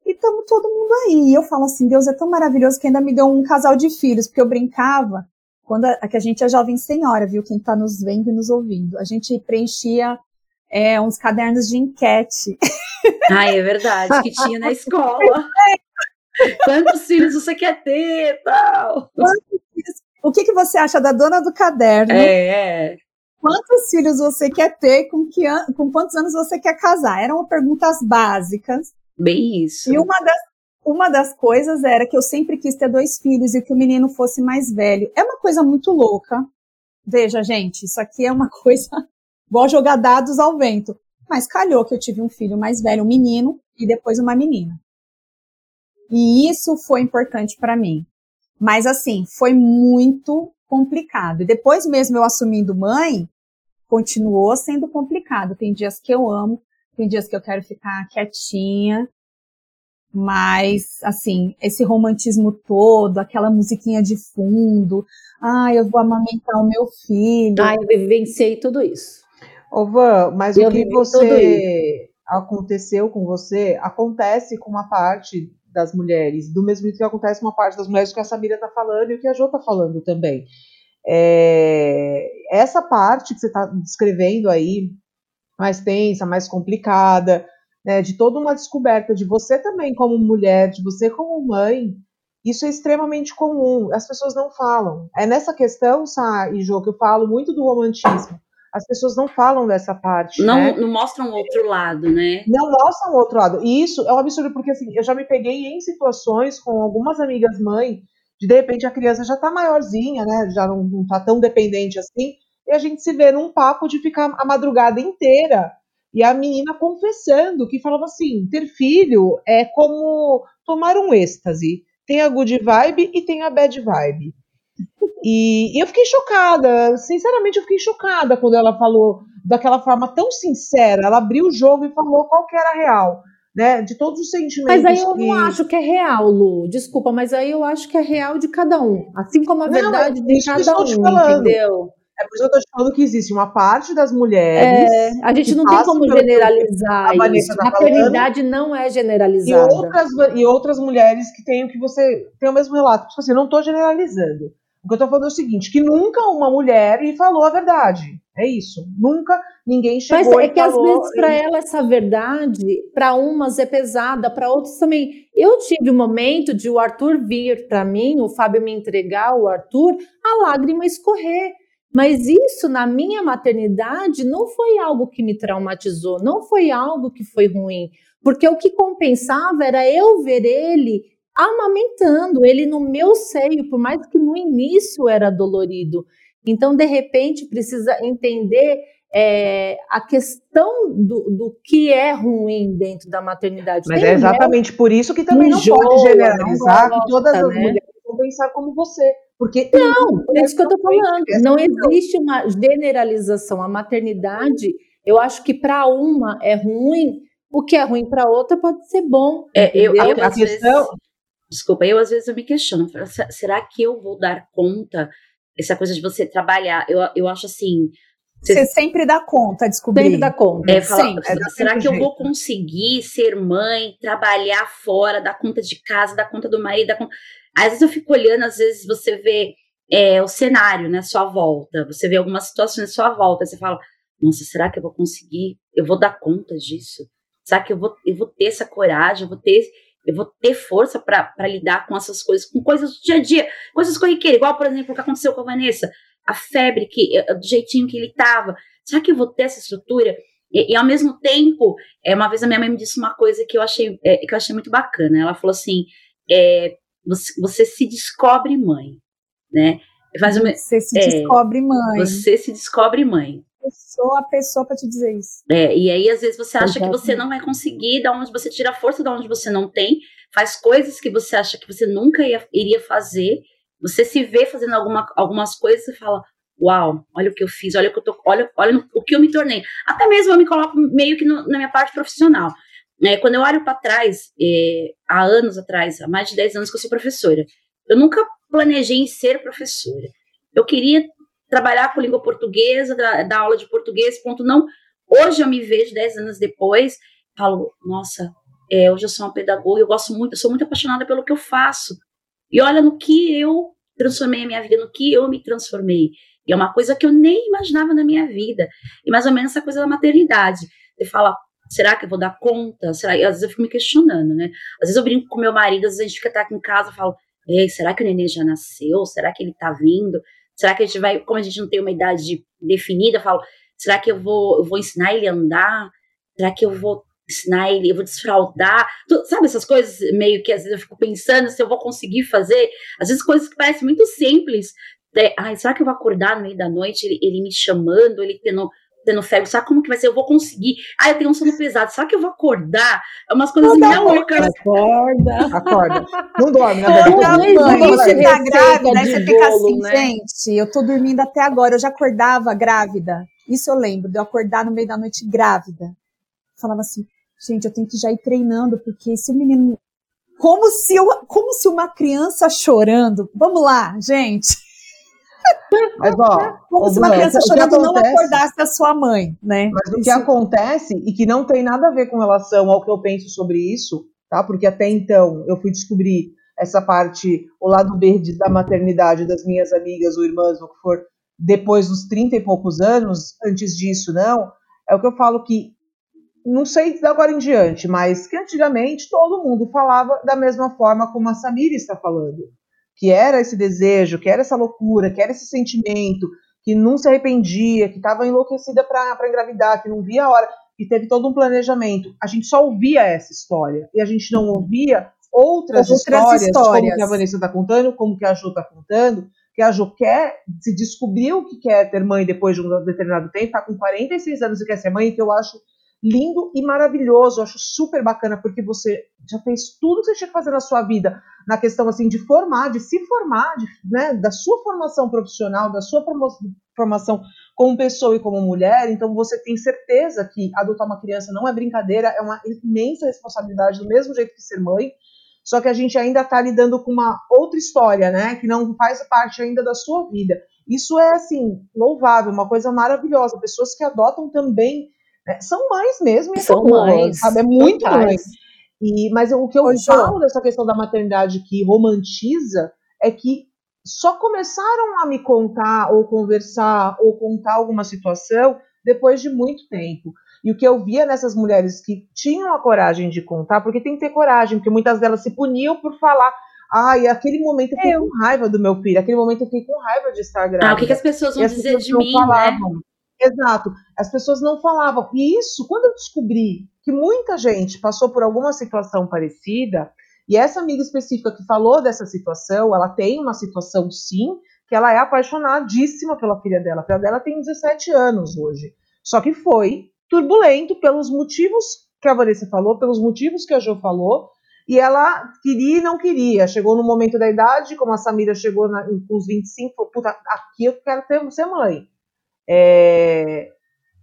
e estamos todo mundo aí. E eu falo assim, Deus é tão maravilhoso que ainda me deu um casal de filhos, porque eu brincava, quando a, que a gente é jovem senhora, viu? Quem está nos vendo e nos ouvindo. A gente preenchia é, uns cadernos de enquete. Ai, é verdade, que tinha na escola. <laughs> Quantos filhos você quer ter tal? O que, que você acha da dona do caderno? É, é. Quantos filhos você quer ter? Com, que an... com quantos anos você quer casar? Eram perguntas básicas. Bem isso. E uma das, uma das coisas era que eu sempre quis ter dois filhos e que o menino fosse mais velho. É uma coisa muito louca. Veja, gente, isso aqui é uma <laughs> coisa igual jogar dados ao vento. Mas calhou que eu tive um filho mais velho, um menino, e depois uma menina. E isso foi importante para mim. Mas assim, foi muito complicado. E depois mesmo eu assumindo mãe, continuou sendo complicado. Tem dias que eu amo, tem dias que eu quero ficar quietinha, mas, assim, esse romantismo todo, aquela musiquinha de fundo, ah, eu vou amamentar o meu filho. Ah, eu vivenciei tudo isso. Ô, Van, mas eu o que você aconteceu com você acontece com uma parte das mulheres, do mesmo jeito que acontece uma parte das mulheres que a Samira está falando e o que a Jo está falando também. É, essa parte que você está descrevendo aí, mais tensa, mais complicada, né, de toda uma descoberta de você também como mulher, de você como mãe, isso é extremamente comum. As pessoas não falam. É nessa questão, Sá e Jô, que eu falo muito do romantismo. As pessoas não falam dessa parte. Não, né? não mostram outro lado, né? Não mostram outro lado. E isso é um absurdo, porque assim, eu já me peguei em situações com algumas amigas mãe, de de repente a criança já tá maiorzinha, né? Já não, não tá tão dependente assim e a gente se vê num papo de ficar a madrugada inteira. E a menina confessando que falava assim: ter filho é como tomar um êxtase. Tem a good vibe e tem a bad vibe. E, e, eu fiquei chocada, sinceramente, eu fiquei chocada quando ela falou daquela forma tão sincera. Ela abriu o jogo e falou qual que era real. Né, de todos os sentimentos. Mas aí eu que... não acho que é real, Lu. Desculpa, mas aí eu acho que é real de cada um. Assim como a verdade não, de cada um, entendeu? É por isso que eu tô te falando que existe uma parte das mulheres. É, a gente não tem como generalizar a isso. Tá Maternidade não é generalizada. E outras, e outras mulheres que têm o que você tem o mesmo relato. Tipo assim, não tô generalizando. O que eu tô falando é o seguinte: que nunca uma mulher lhe falou a verdade. É isso. Nunca ninguém chegou Mas é que às vezes para ela essa verdade, para umas é pesada, para outros também. Eu tive um momento de o Arthur vir para mim, o Fábio me entregar o Arthur, a lágrima escorrer. Mas isso na minha maternidade não foi algo que me traumatizou, não foi algo que foi ruim, porque o que compensava era eu ver ele amamentando, ele no meu seio, por mais que no início era dolorido. Então, de repente, precisa entender é, a questão do, do, que é ruim dentro da maternidade. Mas Tem é exatamente por isso que também não pode generalizar que todas as né? mulheres vão pensar como você Porque não, é isso que eu tô falando. Não existe uma generalização. A maternidade, eu acho que para uma é ruim, o que é ruim para outra pode ser bom. É, eu, eu, a questão, vezes, desculpa, eu às vezes eu me questiono, será que eu vou dar conta essa coisa de você trabalhar? Eu, eu acho assim, você, você sempre dá conta, descobrir. Sempre dá conta. É, fala, é, será que eu vou conseguir ser mãe, trabalhar fora, dar conta de casa, dar conta do marido, dar conta... Às vezes eu fico olhando, às vezes você vê é, o cenário na né, sua volta, você vê algumas situações na sua volta, você fala, nossa, será que eu vou conseguir? Eu vou dar conta disso? Será que eu vou, eu vou ter essa coragem? Eu vou ter, eu vou ter força para lidar com essas coisas, com coisas do dia a dia, coisas corriqueiras, igual, por exemplo, o que aconteceu com a Vanessa a febre, que eh, do jeitinho que ele estava. Será que eu vou ter essa estrutura? E, e, ao mesmo tempo, é, uma vez a minha mãe me disse uma coisa que eu achei, é, que eu achei muito bacana. Ela falou assim: é, você, você, se descobre mãe, né? Faz uma, você se é, descobre mãe. Você se descobre mãe. Eu sou a pessoa para te dizer isso. É, e aí, às vezes, você acha que você não vai conseguir, da onde você tira força da onde você não tem, faz coisas que você acha que você nunca ia, iria fazer, você se vê fazendo alguma, algumas coisas e fala: Uau, olha o que eu fiz, olha o que eu tô, olha, olha o que eu me tornei. Até mesmo eu me coloco meio que no, na minha parte profissional. É, quando eu olho para trás, é, há anos atrás, há mais de 10 anos que eu sou professora, eu nunca planejei em ser professora. Eu queria trabalhar com língua portuguesa, dar, aula de português, ponto. Não. Hoje eu me vejo 10 anos depois, falo, nossa, é, hoje eu sou uma pedagoga, eu gosto muito, eu sou muito apaixonada pelo que eu faço. E olha no que eu transformei a minha vida, no que eu me transformei. E é uma coisa que eu nem imaginava na minha vida. E mais ou menos essa coisa da maternidade. Você fala, será que eu vou dar conta? Será? Às vezes eu fico me questionando, né? Às vezes eu brinco com meu marido, às vezes a gente fica aqui em casa e falo, ei, será que o neném já nasceu? Será que ele tá vindo? Será que a gente vai, como a gente não tem uma idade definida, eu falo, será que eu vou, eu vou ensinar ele a andar? Será que eu vou ensinar ele, eu vou desfraudar, tu, sabe essas coisas meio que às vezes eu fico pensando se eu vou conseguir fazer, às vezes coisas que parecem muito simples, é, ai, será que eu vou acordar no meio da noite, ele, ele me chamando, ele tendo tendo febre, sabe como que vai ser? Eu vou conseguir. Ah, eu tenho um sono pesado, será que eu vou acordar? É umas coisas assim, meio loucas. Acorda. Acorda. Não dorme, na verdade. Quando você tá grávida, aí você fica assim, né? gente, eu tô dormindo até agora, eu já acordava grávida. Isso eu lembro, de eu acordar no meio da noite grávida. falava assim, gente, eu tenho que já ir treinando, porque se o menino. Como se, eu, como se uma criança chorando. Vamos lá, gente. Mas, ó, como se uma criança chorando acontece, não acordasse a sua mãe, né? Mas o que acontece, e que não tem nada a ver com relação ao que eu penso sobre isso, tá? Porque até então eu fui descobrir essa parte, o lado verde da maternidade das minhas amigas ou irmãs, ou o que for, depois dos 30 e poucos anos, antes disso, não. É o que eu falo que não sei de agora em diante, mas que antigamente todo mundo falava da mesma forma como a Samira está falando. Que era esse desejo, que era essa loucura, que era esse sentimento, que não se arrependia, que estava enlouquecida para engravidar, que não via a hora, que teve todo um planejamento. A gente só ouvia essa história e a gente não ouvia outras, outras histórias, histórias, como que a Vanessa está contando, como que a Ju está contando, que a Ju quer, se descobriu que quer ter mãe depois de um determinado tempo, está com 46 anos e quer ser mãe, que eu acho lindo e maravilhoso. Eu acho super bacana porque você já fez tudo que você tinha que fazer na sua vida, na questão assim de formar, de se formar, de, né, da sua formação profissional, da sua formação como pessoa e como mulher. Então você tem certeza que adotar uma criança não é brincadeira, é uma imensa responsabilidade, do mesmo jeito que ser mãe. Só que a gente ainda está lidando com uma outra história, né? Que não faz parte ainda da sua vida. Isso é assim louvável, uma coisa maravilhosa. Pessoas que adotam também é, são mães mesmo, e são mães, sabe? É muito mães. E, mas o que eu Hoje, falo dessa questão da maternidade que romantiza é que só começaram a me contar ou conversar ou contar alguma situação depois de muito tempo. E o que eu via nessas mulheres que tinham a coragem de contar, porque tem que ter coragem, porque muitas delas se puniam por falar. Ai, aquele momento eu fiquei eu. com raiva do meu filho, aquele momento eu fiquei com raiva de estar grávida. Ah, o que, que as pessoas vão dizer de mim, né? falavam. né? Exato. As pessoas não falavam. E isso, quando eu descobri que muita gente passou por alguma situação parecida, e essa amiga específica que falou dessa situação, ela tem uma situação sim, que ela é apaixonadíssima pela filha dela. A filha dela tem 17 anos hoje. Só que foi turbulento pelos motivos que a Vanessa falou, pelos motivos que a Jo falou, E ela queria e não queria. Chegou no momento da idade, como a Samira chegou na, com uns 25, falou, puta, aqui eu quero ter, ser mãe. É,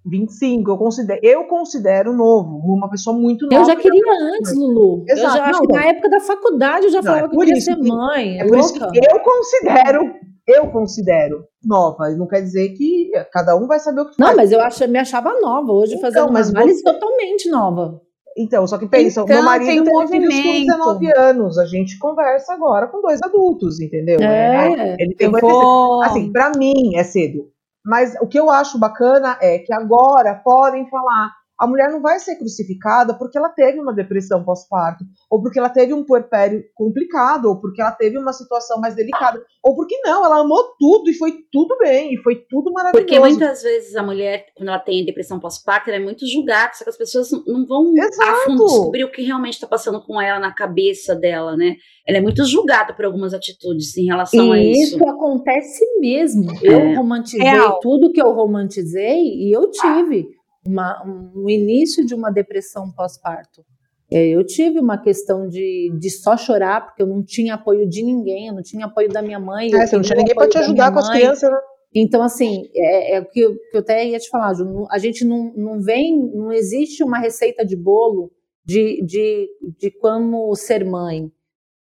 25, eu considero, eu considero novo, uma pessoa muito nova. Eu já queria antes, Lulu. Exato. Eu já acho que na época da faculdade eu já não, falava é que queria ser mãe. É, é por isso que eu considero, eu considero nova. Não quer dizer que cada um vai saber o que Não, faz. mas eu acho, me achava nova. Hoje então, fazendo uma análise você... totalmente nova. Então, só que pensa, então, meu marido tem, tem filhos com 19 anos, a gente conversa agora com dois adultos, entendeu? É, ele tem vou... Assim, pra mim é cedo. Mas o que eu acho bacana é que agora podem falar a mulher não vai ser crucificada porque ela teve uma depressão pós-parto, ou porque ela teve um puerpério complicado, ou porque ela teve uma situação mais delicada, ou porque não, ela amou tudo e foi tudo bem, e foi tudo maravilhoso. Porque muitas vezes a mulher, quando ela tem depressão pós-parto, ela é muito julgada, só que as pessoas não vão Exato. a fundo descobrir o que realmente está passando com ela na cabeça dela, né? Ela é muito julgada por algumas atitudes em relação e a isso. Isso acontece mesmo. É. Eu romantizei Real. tudo que eu romantizei e eu tive uma, um início de uma depressão pós-parto. É, eu tive uma questão de, de só chorar, porque eu não tinha apoio de ninguém, eu não tinha apoio da minha mãe. É, você não tinha ninguém para te ajudar com as crianças, né? Então, assim, é, é o que eu, que eu, até ia te falar, Ju, a gente não, não vem, não existe uma receita de bolo de, de, de como ser mãe.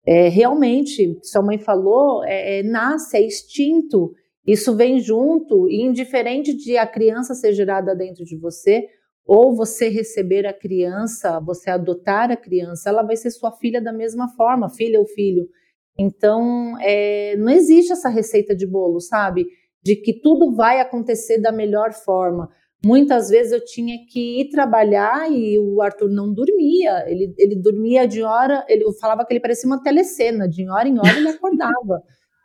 É, realmente, sua mãe falou, é, é, nasce, é instinto. Isso vem junto, e indiferente de a criança ser gerada dentro de você, ou você receber a criança, você adotar a criança, ela vai ser sua filha da mesma forma, filha ou filho. Então, é, não existe essa receita de bolo, sabe? De que tudo vai acontecer da melhor forma. Muitas vezes eu tinha que ir trabalhar e o Arthur não dormia. Ele, ele dormia de hora, ele eu falava que ele parecia uma telecena, de hora em hora ele acordava.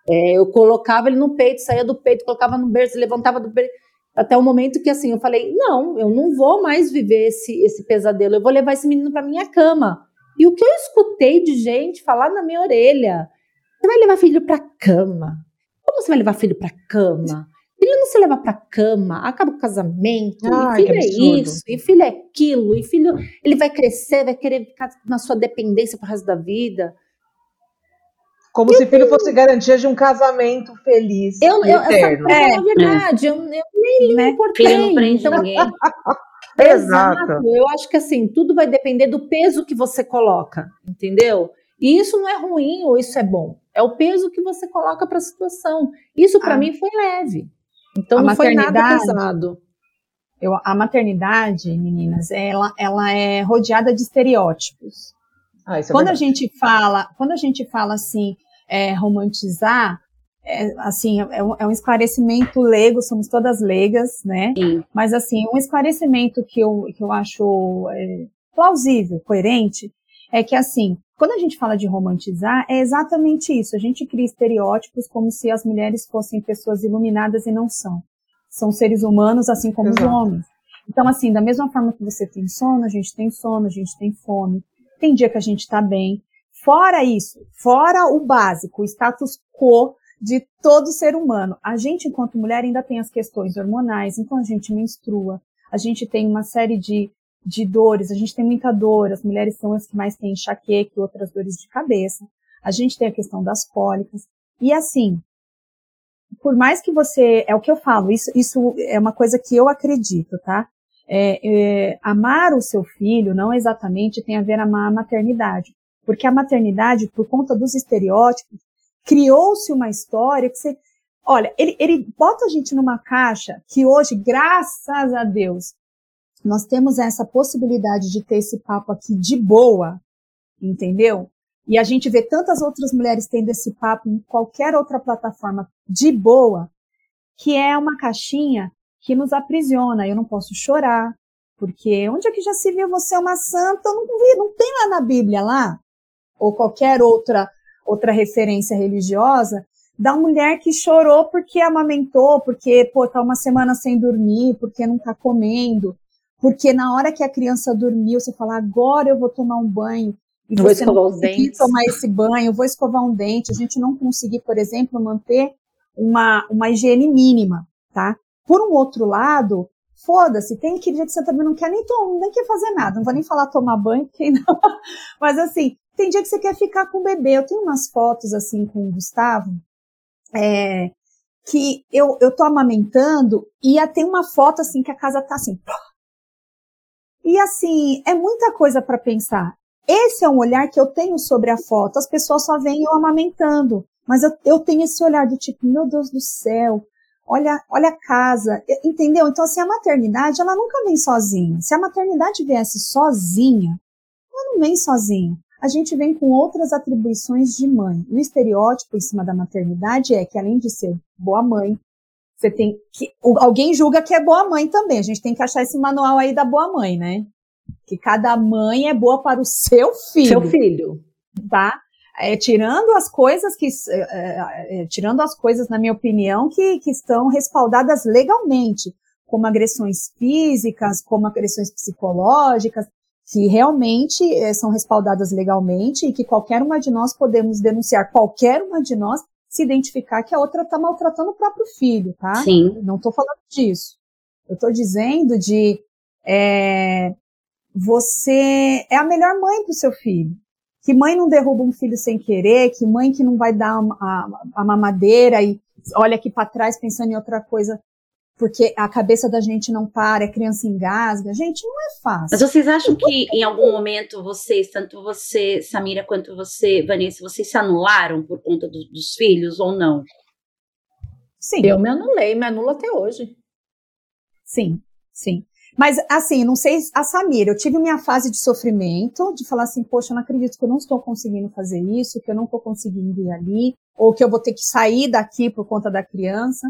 É, eu colocava ele no peito, saía do peito, colocava no berço, levantava do peito. Até o momento que assim, eu falei: não, eu não vou mais viver esse, esse pesadelo, eu vou levar esse menino para minha cama. E o que eu escutei de gente falar na minha orelha: você vai levar filho para cama? Como você vai levar filho para cama? Filho não se leva para cama, acaba o casamento, Ai, e filho é isso, e filho é aquilo, e filho ele vai crescer, vai querer ficar na sua dependência pro resto da vida. Como se filho fosse garantia de um casamento feliz. Eu, eu eterno. Essa é, é verdade, eu, eu nem né? importei. Filho não prende então, ninguém. <laughs> Exato. Eu acho que assim, tudo vai depender do peso que você coloca, entendeu? E isso não é ruim ou isso é bom. É o peso que você coloca para a situação. Isso para ah. mim foi leve. Então a não foi nada pesado. Eu, a maternidade, meninas, ela, ela é rodeada de estereótipos. Ah, é quando a gente fala, quando a gente fala assim, é, romantizar, é, assim, é um, é um, esclarecimento leigo, somos todas leigas, né? Sim. Mas assim, um esclarecimento que eu, que eu acho é, plausível, coerente, é que assim, quando a gente fala de romantizar, é exatamente isso. A gente cria estereótipos como se as mulheres fossem pessoas iluminadas e não são. São seres humanos, assim como Exato. os homens. Então, assim, da mesma forma que você tem sono, a gente tem sono, a gente tem fome tem dia que a gente está bem. Fora isso, fora o básico, o status quo de todo ser humano, a gente, enquanto mulher, ainda tem as questões hormonais, então a gente menstrua, a gente tem uma série de, de dores, a gente tem muita dor, as mulheres são as que mais têm enxaqueca e outras dores de cabeça, a gente tem a questão das cólicas, e assim, por mais que você, é o que eu falo, isso, isso é uma coisa que eu acredito, tá? É, é, amar o seu filho não exatamente tem a ver amar a maternidade, porque a maternidade, por conta dos estereótipos, criou-se uma história que você, olha, ele, ele bota a gente numa caixa que hoje, graças a Deus, nós temos essa possibilidade de ter esse papo aqui de boa, entendeu? E a gente vê tantas outras mulheres tendo esse papo em qualquer outra plataforma de boa, que é uma caixinha que nos aprisiona. Eu não posso chorar, porque onde é que já se viu você é uma santa? Eu não vi, não tem lá na Bíblia lá, ou qualquer outra outra referência religiosa, da mulher que chorou porque amamentou, porque pô, tá uma semana sem dormir, porque não tá comendo, porque na hora que a criança dormiu, você fala, agora eu vou tomar um banho. E vou você não conseguir tomar esse banho, vou escovar um dente. A gente não conseguir, por exemplo, manter uma, uma higiene mínima, tá? Por um outro lado, foda-se, tem que dia que você também não quer nem, nem quer fazer nada, não vou nem falar tomar banho, porque <laughs> não. Mas assim, Tem dia que você quer ficar com o bebê. Eu tenho umas fotos assim com o Gustavo, é, que eu, eu tô amamentando e tem uma foto assim que a casa tá assim. E assim, é muita coisa para pensar. Esse é um olhar que eu tenho sobre a foto. As pessoas só veem eu amamentando. Mas eu, eu tenho esse olhar do tipo, meu Deus do céu, olha, olha a casa, entendeu? Então, assim, a maternidade, ela nunca vem sozinha. Se a maternidade viesse sozinha, ela não vem sozinha. A gente vem com outras atribuições de mãe. O estereótipo em cima da maternidade é que, além de ser boa mãe, você tem que. Alguém julga que é boa mãe também. A gente tem que achar esse manual aí da boa mãe, né? Que cada mãe é boa para o seu filho. Seu filho. Tá? É, tirando as coisas que, é, é, é, tirando as coisas, na minha opinião, que, que estão respaldadas legalmente, como agressões físicas, como agressões psicológicas, que realmente é, são respaldadas legalmente e que qualquer uma de nós podemos denunciar, qualquer uma de nós se identificar que a outra está maltratando o próprio filho, tá? Sim. Não estou falando disso. Eu estou dizendo de é, você é a melhor mãe para o seu filho. Que mãe não derruba um filho sem querer, que mãe que não vai dar a, a, a mamadeira e olha aqui para trás pensando em outra coisa, porque a cabeça da gente não para, a criança engasga. Gente, não é fácil. Mas vocês acham que em algum momento vocês, tanto você, Samira, quanto você, Vanessa, vocês se anularam por conta do, dos filhos ou não? Sim. Eu me anulei, me anulo até hoje. Sim, sim. Mas, assim, não sei, a Samira, eu tive minha fase de sofrimento, de falar assim, poxa, eu não acredito que eu não estou conseguindo fazer isso, que eu não estou conseguindo ir ali, ou que eu vou ter que sair daqui por conta da criança.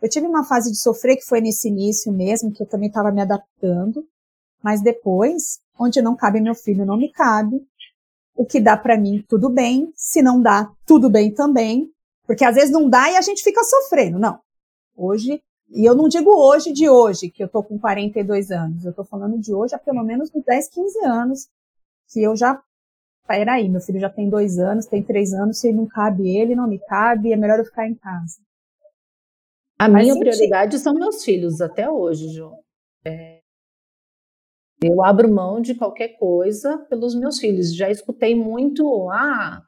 Eu tive uma fase de sofrer que foi nesse início mesmo, que eu também estava me adaptando, mas depois, onde não cabe meu filho, não me cabe. O que dá para mim, tudo bem. Se não dá, tudo bem também. Porque às vezes não dá e a gente fica sofrendo. Não. Hoje e eu não digo hoje de hoje, que eu tô com 42 anos. Eu tô falando de hoje há pelo menos uns 10, 15 anos, que eu já. Peraí, meu filho já tem dois anos, tem três anos, se não cabe ele, não me cabe, é melhor eu ficar em casa. A Mas minha prioridade são meus filhos até hoje, João. É, eu abro mão de qualquer coisa pelos meus filhos. Já escutei muito, ah,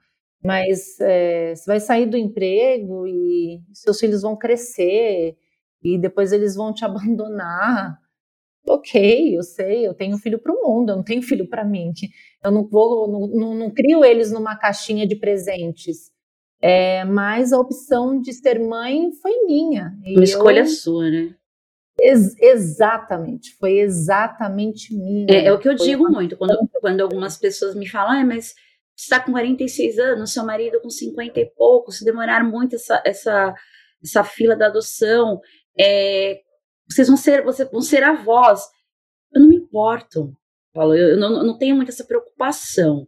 mas é, você vai sair do emprego e seus filhos vão crescer e depois eles vão te <laughs> abandonar. Ok, eu sei, eu tenho filho para o mundo, eu não tenho filho para mim. Eu não vou, não, não, não, crio eles numa caixinha de presentes. É, mas a opção de ser mãe foi minha. Uma escolha eu, sua, né? Ex exatamente, foi exatamente minha. É, é o que eu digo muito, quando, quando algumas pessoas me falam, ah, mas você está com 46 anos, seu marido com 50 e pouco, se demoraram muito essa, essa, essa fila da adoção, é, vocês vão ser, vocês vão ser avós. Eu não me importo, Paulo, eu, não, eu não, tenho muito essa preocupação.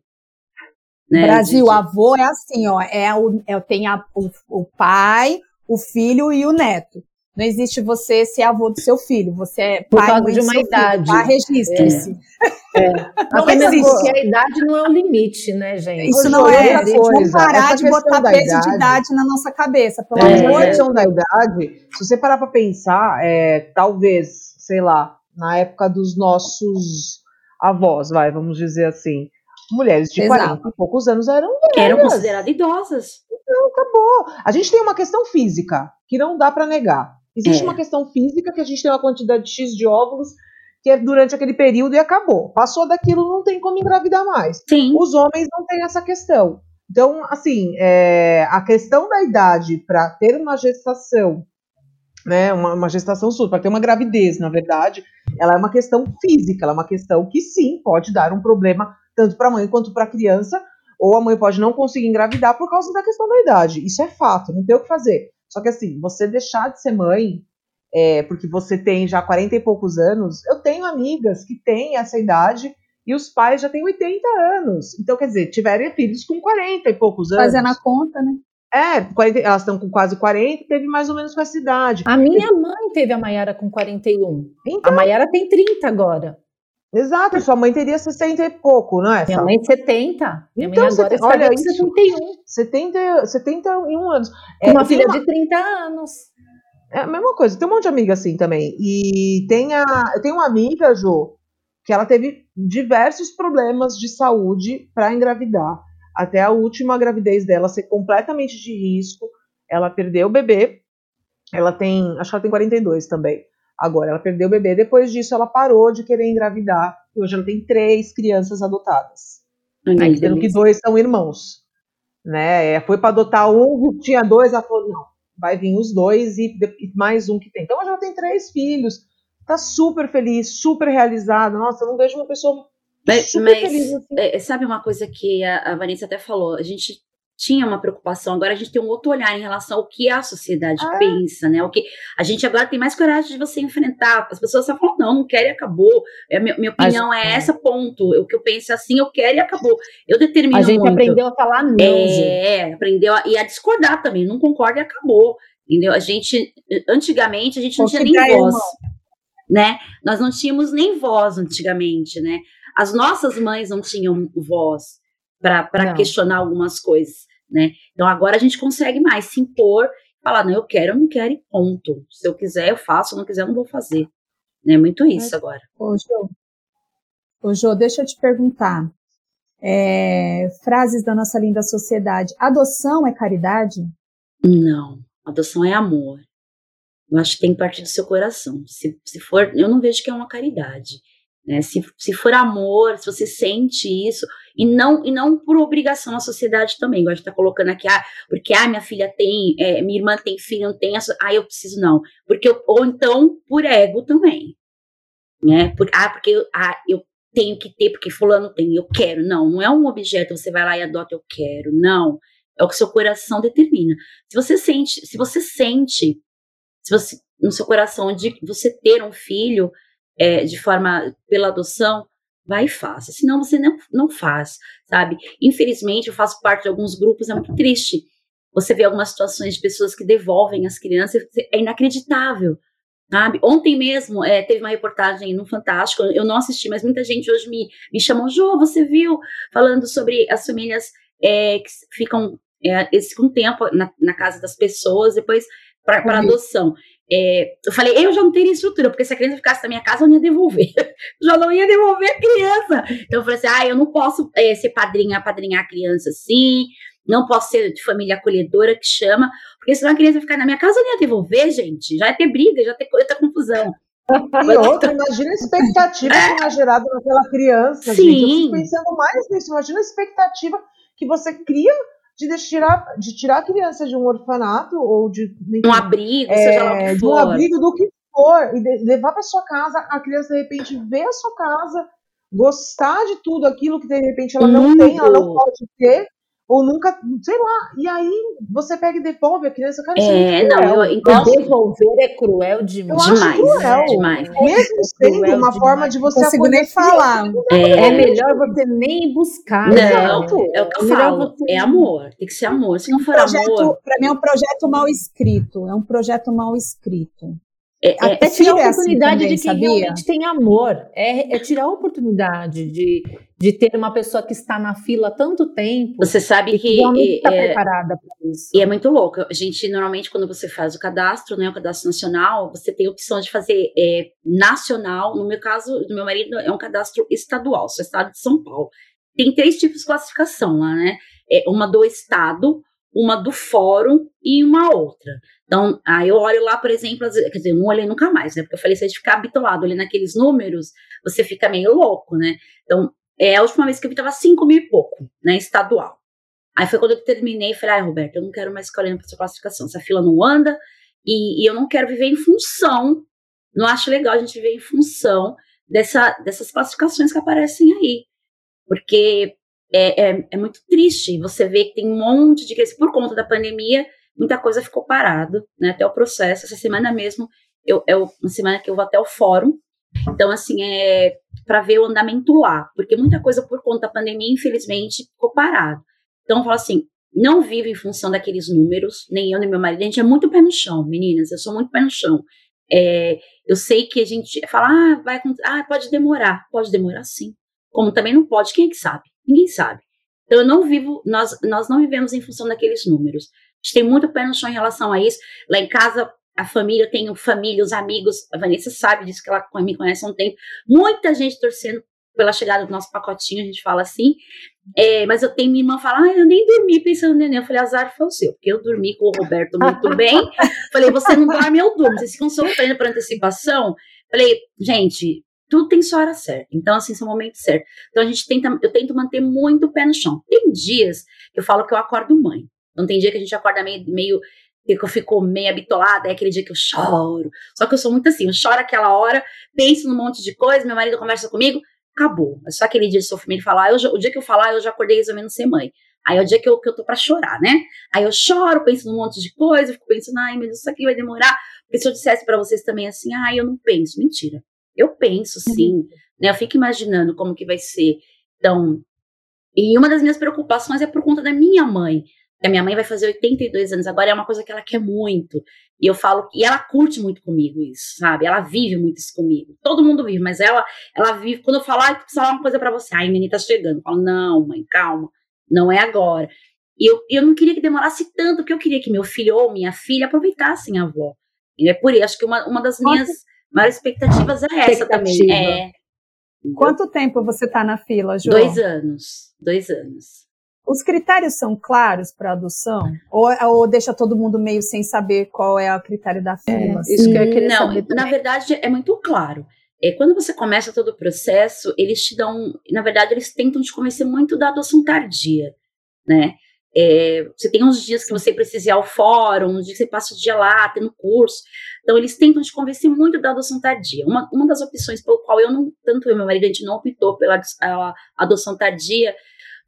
Né, Brasil, de... avô é assim, ó, é o, é, tem a, o, o pai, o filho e o neto. Não existe você ser avô do seu filho. Você é Por pai causa de uma idade. Filho, tá? Registre-se. É. É. Não existe. Porque a idade não é um limite, né, gente? Isso não é. Vamos parar de botar peso idade, de idade na nossa cabeça. Pelo é. amor de Deus. da idade, se você parar para pensar, é, talvez, sei lá, na época dos nossos avós, vai, vamos dizer assim, mulheres de Exato. 40 e poucos anos eram velhas. Eram consideradas idosas. Então, acabou. A gente tem uma questão física que não dá para negar. Existe é. uma questão física que a gente tem uma quantidade X de óvulos que é durante aquele período e acabou. Passou daquilo, não tem como engravidar mais. Sim. Os homens não têm essa questão. Então, assim, é, a questão da idade para ter uma gestação, né, uma, uma gestação sua, para ter uma gravidez, na verdade, ela é uma questão física, ela é uma questão que sim pode dar um problema tanto para a mãe quanto para a criança, ou a mãe pode não conseguir engravidar por causa da questão da idade. Isso é fato, não tem o que fazer. Só que assim, você deixar de ser mãe, é, porque você tem já 40 e poucos anos, eu tenho amigas que têm essa idade e os pais já têm 80 anos. Então, quer dizer, tiveram filhos com 40 e poucos anos. Fazendo a conta, né? É, 40, elas estão com quase 40, teve mais ou menos com essa idade. A minha mãe teve a Maiara com 41. Então, a Maiara tem 30 agora. Exato, sua mãe teria 60 e pouco, não é? Minha mãe 70. Minha então, mãe agora está olha, 71. 70, 71 anos. É, uma filha uma... de 30 anos. É a mesma coisa, tem um monte de amiga assim também. E tem a, eu tenho uma amiga, Jo, que ela teve diversos problemas de saúde para engravidar. até a última gravidez dela ser completamente de risco. Ela perdeu o bebê, ela tem, acho que ela tem 42 também. Agora, ela perdeu o bebê, depois disso ela parou de querer engravidar. Hoje ela tem três crianças adotadas. Ai, sendo que dois são irmãos. Né? É, foi para adotar um, tinha dois, ela falou, não, vai vir os dois e, e mais um que tem. Então, hoje ela tem três filhos, tá super feliz, super realizada. Nossa, eu não vejo uma pessoa mas, mas assim. é, sabe uma coisa que a, a Vanessa até falou? A gente tinha uma preocupação, agora a gente tem um outro olhar em relação ao que a sociedade ah. pensa, né? O que a gente agora tem mais coragem de você enfrentar. As pessoas só falam, não, não quero e acabou. É, minha, minha opinião é, é essa, ponto. O que eu penso é assim, eu quero e acabou. Eu determino A gente muito. aprendeu a falar não. É, aprendeu a, e a discordar também. Não concorda e acabou. Entendeu? A gente, antigamente, a gente não tinha nem voz. Né? Nós não tínhamos nem voz antigamente, né? As nossas mães não tinham voz para questionar algumas coisas né? Então agora a gente consegue mais se impor, falar, não, eu quero, eu não quero e ponto. Se eu quiser, eu faço, se eu não quiser, eu não vou fazer. É muito isso agora. Ô, Jô, Ô, Jô deixa eu te perguntar. É, frases da nossa linda sociedade. Adoção é caridade? Não, adoção é amor. Eu acho que tem que partir do seu coração. Se, se for, eu não vejo que é uma caridade. Né? Se, se for amor, se você sente isso, e não e não por obrigação a sociedade também. A gente tá colocando aqui, ah, porque ah, minha filha tem, é, minha irmã tem filho, não tem, ah, eu preciso não. Porque eu, ou então por ego também. Né? Por, ah, porque eu, ah, eu tenho que ter, porque fulano tem, eu quero. Não, não é um objeto, você vai lá e adota, eu quero. Não. É o que seu coração determina. Se você sente, se você sente, se você no seu coração de você ter um filho, é, de forma pela adoção, vai e faça. Senão você não, não faz, sabe? Infelizmente, eu faço parte de alguns grupos, é muito triste. Você vê algumas situações de pessoas que devolvem as crianças, é inacreditável, sabe? Ontem mesmo é, teve uma reportagem no Fantástico, eu não assisti, mas muita gente hoje me, me chamou, Jô, você viu? Falando sobre as famílias é, que ficam é, esse, com tempo na, na casa das pessoas, depois para uhum. adoção. É, eu falei, eu já não teria estrutura, porque se a criança ficasse na minha casa, eu não ia devolver. <laughs> já não ia devolver a criança. Então eu falei assim: ah, eu não posso é, ser padrinha, padrinhar a criança assim, não posso ser de família acolhedora que chama, porque senão a criança ficar na minha casa, eu não ia devolver, gente. Já ia ter briga, já ia ter, ia ter confusão. <laughs> E outra, imagina a expectativa é. que é gerada naquela criança, Sim. gente. Eu fico pensando mais nisso. Imagina a expectativa que você cria de tirar, de tirar a criança de um orfanato ou de um abrigo, é, seja lá o que for. De um abrigo do que for, e de, levar para sua casa, a criança de repente ver a sua casa, gostar de tudo aquilo que de repente ela não tem, ela não pode ter, ou nunca, sei lá, e aí você pega e devolve a criança, cara, é, é não, eu, então, devolver é cruel demais. Eu demais, cruel, demais. Mesmo sendo uma demais. forma de você não nem falar. É, é, melhor você nem buscar. Não, é o que eu falo, você... é amor, tem que ser amor, se não for projeto, amor... Para mim é um projeto mal escrito, é um projeto mal escrito. É, é, é tirar a oportunidade assim também, de quem sabia? realmente tem amor. É, é, tirar a oportunidade de, de ter uma pessoa que está na fila há tanto tempo. Você sabe que. que está é, preparada para isso. E é muito louco. A gente, normalmente, quando você faz o cadastro, né, o cadastro nacional, você tem a opção de fazer é, nacional. No meu caso, do meu marido, é um cadastro estadual, sou estado de São Paulo. Tem três tipos de classificação lá, né? É uma do estado, uma do fórum e uma outra. Então, aí eu olho lá, por exemplo, quer dizer, eu não olhei nunca mais, né? Porque eu falei, se a gente ficar habituado ali naqueles números, você fica meio louco, né? Então, é, a última vez que eu vi tava 5 mil e pouco, né? Estadual. Aí foi quando eu terminei e falei, ai, Roberto, eu não quero mais ficar olhando para sua classificação. Essa fila não anda e, e, eu não quero viver em função, não acho legal a gente viver em função dessa, dessas classificações que aparecem aí. Porque é, é, é, muito triste você ver que tem um monte de crianças, por conta da pandemia, muita coisa ficou parado, né, até o processo. Essa semana mesmo, eu, é uma semana que eu vou até o fórum, então, assim, é para ver o andamento lá, porque muita coisa por conta da pandemia, infelizmente, ficou parado. Então, eu falo assim, não vivo em função daqueles números, nem eu nem meu marido, a gente é muito pé no chão, meninas, eu sou muito pé no chão. É, eu sei que a gente fala, ah, vai, ah, pode demorar, pode demorar sim. Como também não pode, quem é que sabe? Ninguém sabe. Então, eu não vivo, nós, nós não vivemos em função daqueles números. A gente tem muito pé no chão em relação a isso. Lá em casa, a família, eu tenho família, os amigos, a Vanessa sabe disso, que ela me conhece há um tempo. Muita gente torcendo pela chegada do nosso pacotinho, a gente fala assim. É, mas eu tenho minha irmã fala, ah, eu nem dormi pensando no neném. Eu falei, azar foi o seu, porque eu dormi com o Roberto muito <laughs> bem. falei, você não dorme, eu durmo. Vocês ficam sofrendo por antecipação. Falei, gente, tudo tem sua hora certa. Então, assim, são momentos certos. Então, a gente tenta, eu tento manter muito o pé no chão. Tem dias que eu falo que eu acordo mãe. Então, tem dia que a gente acorda meio, meio que eu fico meio habitolada, é aquele dia que eu choro. Só que eu sou muito assim, eu choro aquela hora, penso num monte de coisa, meu marido conversa comigo, acabou. É só aquele dia de sofrimento falar, eu, o dia que eu falar, eu já acordei resolvendo ser mãe. Aí é o dia que eu, que eu tô pra chorar, né? Aí eu choro, penso num monte de coisa, fico pensando, ai, mas isso aqui vai demorar. Porque se eu dissesse para vocês também assim, ai, eu não penso. Mentira. Eu penso sim, uhum. né? Eu fico imaginando como que vai ser. Então, e uma das minhas preocupações é por conta da minha mãe. A minha mãe vai fazer 82 anos agora, é uma coisa que ela quer muito. E eu falo, e ela curte muito comigo isso, sabe? Ela vive muito isso comigo. Todo mundo vive, mas ela, ela vive. Quando eu falo, ah, preciso falar uma coisa para você. Ai, menina, tá chegando. Eu falo, não, mãe, calma, não é agora. E eu, eu não queria que demorasse tanto, porque eu queria que meu filho ou minha filha aproveitassem a avó. E é por isso, acho que uma, uma das minhas maiores expectativas é essa também. É. Quanto tempo você está na fila, João? Dois anos. Dois anos. Os critérios são claros para adoção? Ou, ou, deixa todo mundo meio sem saber qual é o critério da fila? É, isso que eu queria Não, saber na verdade é muito claro. É, quando você começa todo o processo, eles te dão, na verdade, eles tentam te convencer muito da adoção tardia, né? É, você tem uns dias que você precisa ir ao fórum, uns dias que você passa o dia lá, tendo curso. Então, eles tentam te convencer muito da adoção tardia. Uma, uma das opções pelo qual eu não, tanto eu e meu marido, a gente não optou pela a, a adoção tardia,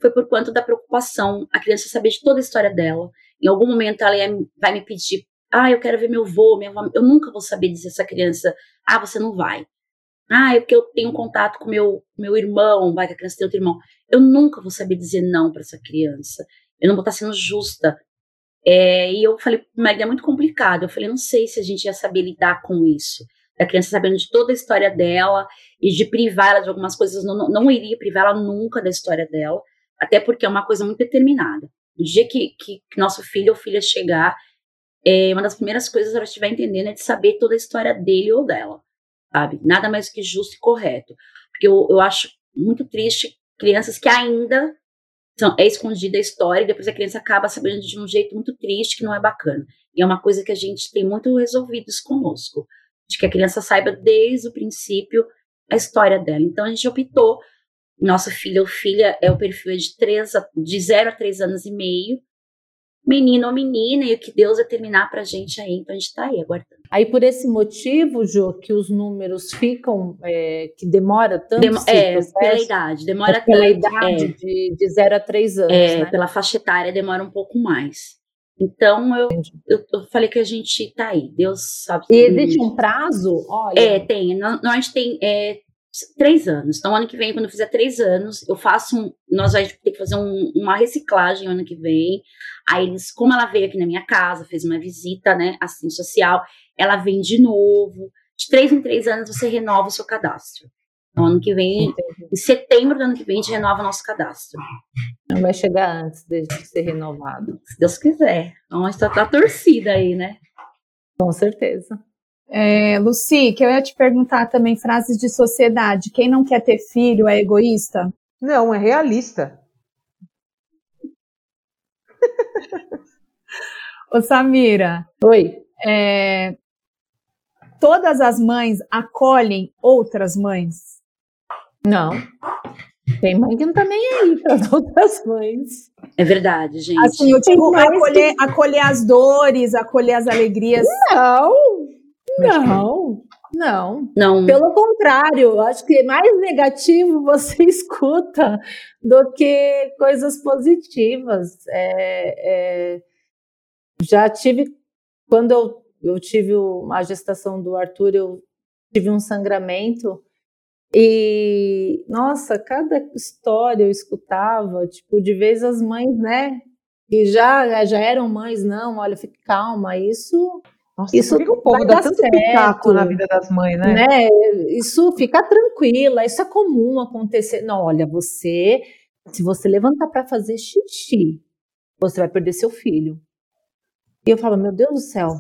foi por conta da preocupação, a criança saber de toda a história dela. Em algum momento ela ia, vai me pedir, ah, eu quero ver meu avô, minha avó. Eu nunca vou saber dizer essa criança, ah, você não vai. Ah, é porque eu tenho contato com meu meu irmão, vai que a criança tem outro irmão. Eu nunca vou saber dizer não para essa criança. Eu não vou estar sendo justa. É, e eu falei, mas é muito complicado. Eu falei, não sei se a gente ia saber lidar com isso. A criança sabendo de toda a história dela e de privar ela de algumas coisas, não, não iria privar ela nunca da história dela até porque é uma coisa muito determinada. No dia que, que, que nosso filho ou filha chegar, é, uma das primeiras coisas que ela estiver entendendo é de saber toda a história dele ou dela, sabe? Nada mais que justo e correto. Porque eu, eu acho muito triste crianças que ainda é escondida a história e depois a criança acaba sabendo de um jeito muito triste que não é bacana. E é uma coisa que a gente tem muito resolvido isso conosco, de que a criança saiba desde o princípio a história dela. Então a gente optou nossa filha ou filha é o perfil de, três a, de 0 a 3 anos e meio. Menino ou menina, e o que Deus determinar pra gente aí, então a gente tá aí aguardando. Aí por esse motivo, Jo, que os números ficam, é, que demora tanto Demo É, processo, pela idade, demora é pela tanto, idade, é. de, de 0 a 3 anos, É, né? pela faixa etária demora um pouco mais. Então, eu, eu, eu, falei que a gente tá aí, Deus sabe. E existe um prazo? Olha. É, tem. Nós, nós tem é, três anos. Então, ano que vem, quando eu fizer três anos, eu faço um, nós vamos ter que fazer um, uma reciclagem ano que vem. Aí eles, como ela veio aqui na minha casa, fez uma visita, né, assim, social, ela vem de novo. De três em três anos você renova o seu cadastro. Então, ano que vem, Entendi. em setembro do ano que vem, a gente renova o nosso cadastro. Não vai chegar antes de ser renovado. Se Deus quiser. Então, a gente tá, tá torcida aí, né? Com certeza. É, Luci, que eu ia te perguntar também frases de sociedade. Quem não quer ter filho é egoísta? Não, é realista. Ô Samira. Oi. É, todas as mães acolhem outras mães? Não. Tem mãe que não tá nem aí para <laughs> outras mães. É verdade, gente. Assim, eu digo acolher, que... acolher as dores, acolher as alegrias. Não, não, não. Não. Pelo contrário, acho que mais negativo <laughs> você escuta do que coisas positivas. É, é, já tive, quando eu, eu tive a gestação do Arthur, eu tive um sangramento. E, nossa, cada história eu escutava, tipo, de vez as mães, né, que já, já eram mães, não, olha, fique calma, isso nossa, isso por que o povo dá tanto certo, na vida das mães, né? né? Isso fica tranquila, isso é comum acontecer. Não, olha, você, se você levantar para fazer xixi, você vai perder seu filho. E eu falo, meu Deus do céu,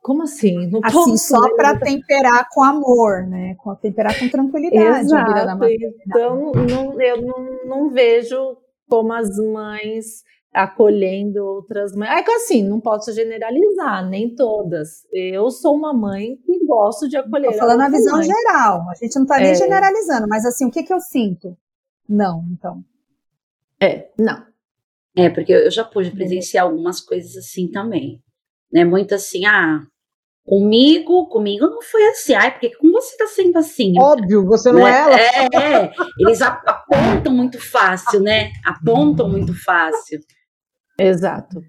como assim? Não assim, só para temperar com amor, né? Com temperar com tranquilidade. Exato. Então, não, eu não, não vejo como as mães acolhendo outras mães. É que assim, não posso generalizar, nem todas. Eu sou uma mãe que gosto de acolher. Tô falando a visão mãe. geral. A gente não está nem é. generalizando, mas assim, o que, que eu sinto? Não, então. É, não. É, porque eu já pude presenciar algumas coisas assim também. Né? Muito assim, ah, Comigo, comigo não foi assim. Ai, porque com você tá sendo assim? Óbvio, você não né? é ela. É, é, eles apontam muito fácil, né? Apontam muito fácil. Exato.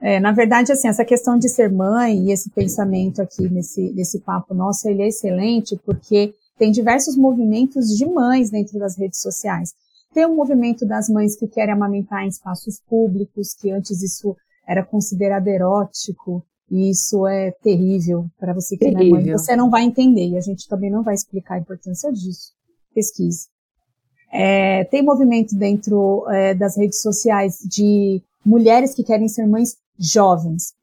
É, na verdade, assim, essa questão de ser mãe e esse pensamento aqui nesse, nesse papo nosso, ele é excelente porque tem diversos movimentos de mães dentro das redes sociais. Tem o movimento das mães que querem amamentar em espaços públicos, que antes isso era considerado erótico, e isso é terrível para você que terrível. não é mãe. Você não vai entender e a gente também não vai explicar a importância disso. Pesquise. É, tem movimento dentro é, das redes sociais de mulheres que querem ser mães jovens,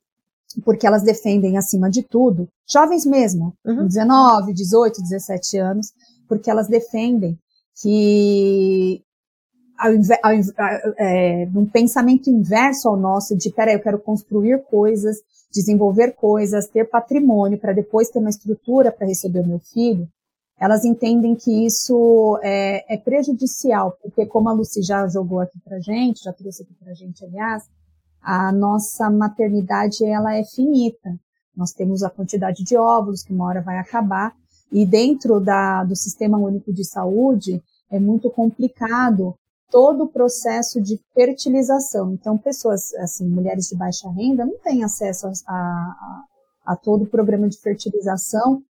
porque elas defendem, acima de tudo, jovens mesmo, uhum. 19, 18, 17 anos, porque elas defendem que ao, ao, é, num pensamento inverso ao nosso de, peraí, eu quero construir coisas, desenvolver coisas, ter patrimônio para depois ter uma estrutura para receber o meu filho, elas entendem que isso é, é, prejudicial, porque como a Lucy já jogou aqui para gente, já trouxe aqui para gente, aliás, a nossa maternidade ela é finita. Nós temos a quantidade de óvulos que uma hora vai acabar e dentro da, do sistema único de saúde é muito complicado todo o processo de fertilização. Então, pessoas, assim, mulheres de baixa renda não têm acesso a, a, a todo o programa de fertilização.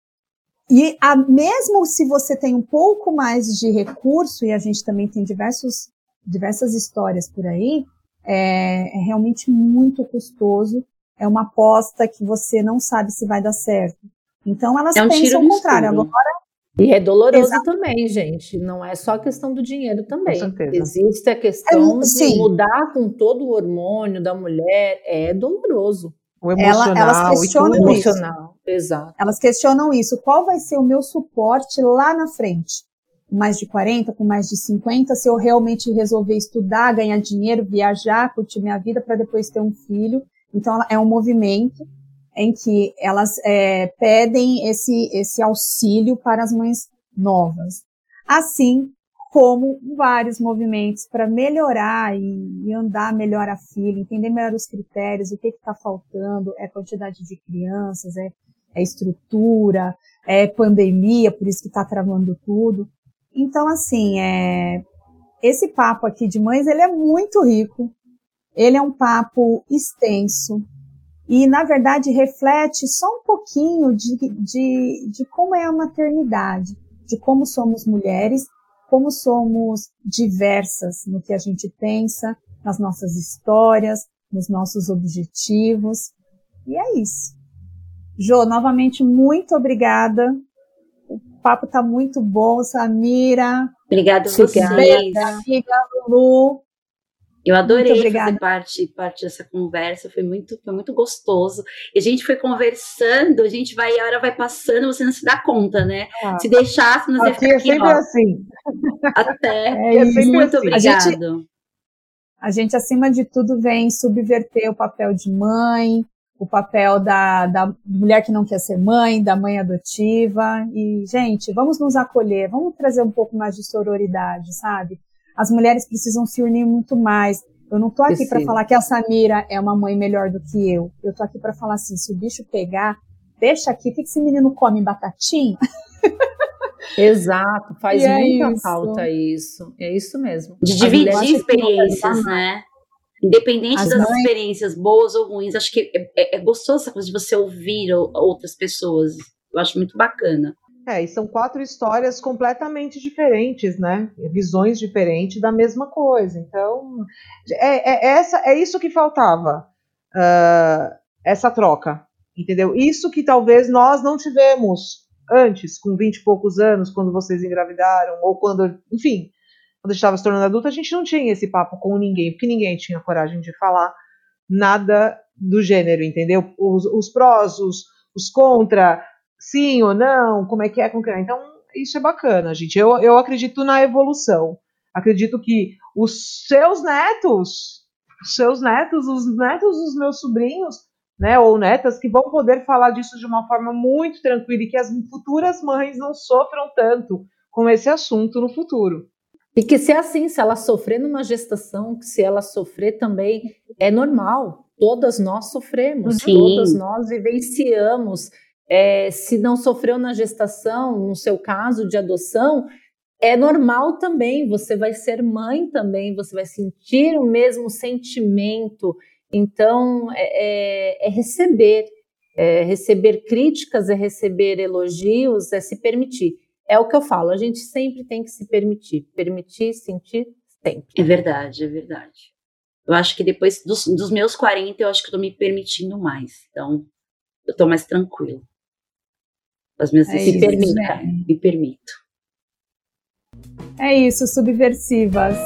E a, mesmo se você tem um pouco mais de recurso, e a gente também tem diversos, diversas histórias por aí, é, é realmente muito custoso. É uma aposta que você não sabe se vai dar certo. Então elas é um pensam o contrário. Agora e é doloroso Exato. também, gente. Não é só a questão do dinheiro também. Existe a questão é, de mudar com todo o hormônio da mulher. É doloroso. O emocional, Ela, elas questionam o emocional. Exato. Elas questionam isso. Qual vai ser o meu suporte lá na frente? Com mais de 40, com mais de 50, se eu realmente resolver estudar, ganhar dinheiro, viajar, curtir minha vida para depois ter um filho. Então é um movimento em que elas é, pedem esse, esse auxílio para as mães novas. Assim como vários movimentos para melhorar e, andar melhor a filha, entender melhor os critérios, o que está faltando, é quantidade de crianças, é, é estrutura, é pandemia, por isso que está travando tudo. Então, assim, é, esse papo aqui de mães, ele é muito rico, ele é um papo extenso, e, na verdade, reflete só um pouquinho de, de, de como é a maternidade, de como somos mulheres, como somos diversas no que a gente pensa, nas nossas histórias, nos nossos objetivos. E é isso. Jô, novamente, muito obrigada. O papo está muito bom, Samira. Obrigada a vocês. Amiga Lu. Eu adorei fazer parte, parte dessa conversa, foi muito, foi muito gostoso. E a gente foi conversando, a gente vai, a hora vai passando, você não se dá conta, né? Ah, se deixasse, nós ia ficar é aqui, é sempre ó, assim. Até. <laughs> É, é muito assim. obrigado. A gente, a gente, acima de tudo, vem subverter o papel de mãe, o papel da, da mulher que não quer ser mãe, da mãe adotiva. E, gente, vamos nos acolher, vamos trazer um pouco mais de sororidade, sabe? As mulheres precisam se unir muito mais. Eu não tô aqui para falar que a Samira é uma mãe melhor do que eu. Eu tô aqui para falar assim, se o bicho pegar, deixa aqui, o que esse menino come batatinha? <laughs> Exato, faz e é muita é falta isso. É isso mesmo. De dividir experiências, né? Independente As das mães... experiências boas ou ruins, acho que é, é, é gostoso essa coisa de você ouvir outras pessoas. Eu acho muito bacana. É, e são quatro histórias completamente diferentes, né? Visões diferentes da mesma coisa. Então, é, é essa, é isso que faltava, uh, essa troca, entendeu? Isso que talvez nós não tivemos antes, com 20 e poucos anos, quando vocês engravidaram, ou quando, enfim, quando estava se tornando adulta, a gente não tinha esse papo com ninguém, porque ninguém tinha coragem de falar nada do gênero, entendeu? Os, os prós, os, os contra, sim ou não, como é que é, como que é. Então, isso é bacana, gente. Eu, eu acredito na evolução. Acredito que os seus netos, os seus netos, os netos dos meus sobrinhos, né, ou netas, que vão poder falar disso de uma forma muito tranquila e que as futuras mães não sofram tanto com esse assunto no futuro. E que se é assim, se ela sofrer numa gestação, se ela sofrer também, é normal. Todas nós sofremos, Sim. todas nós vivenciamos. É, se não sofreu na gestação, no seu caso de adoção, é normal também. Você vai ser mãe também, você vai sentir o mesmo sentimento. Então, é, é, é receber. É receber críticas, é receber elogios, é se permitir. É o que eu falo, a gente sempre tem que se permitir. Permitir, sentir, sempre. É verdade, é verdade. Eu acho que depois dos, dos meus 40, eu acho que eu tô me permitindo mais. Então, eu tô mais tranquilo. As minhas é isso, permita, né? me permito. É isso, subversivas.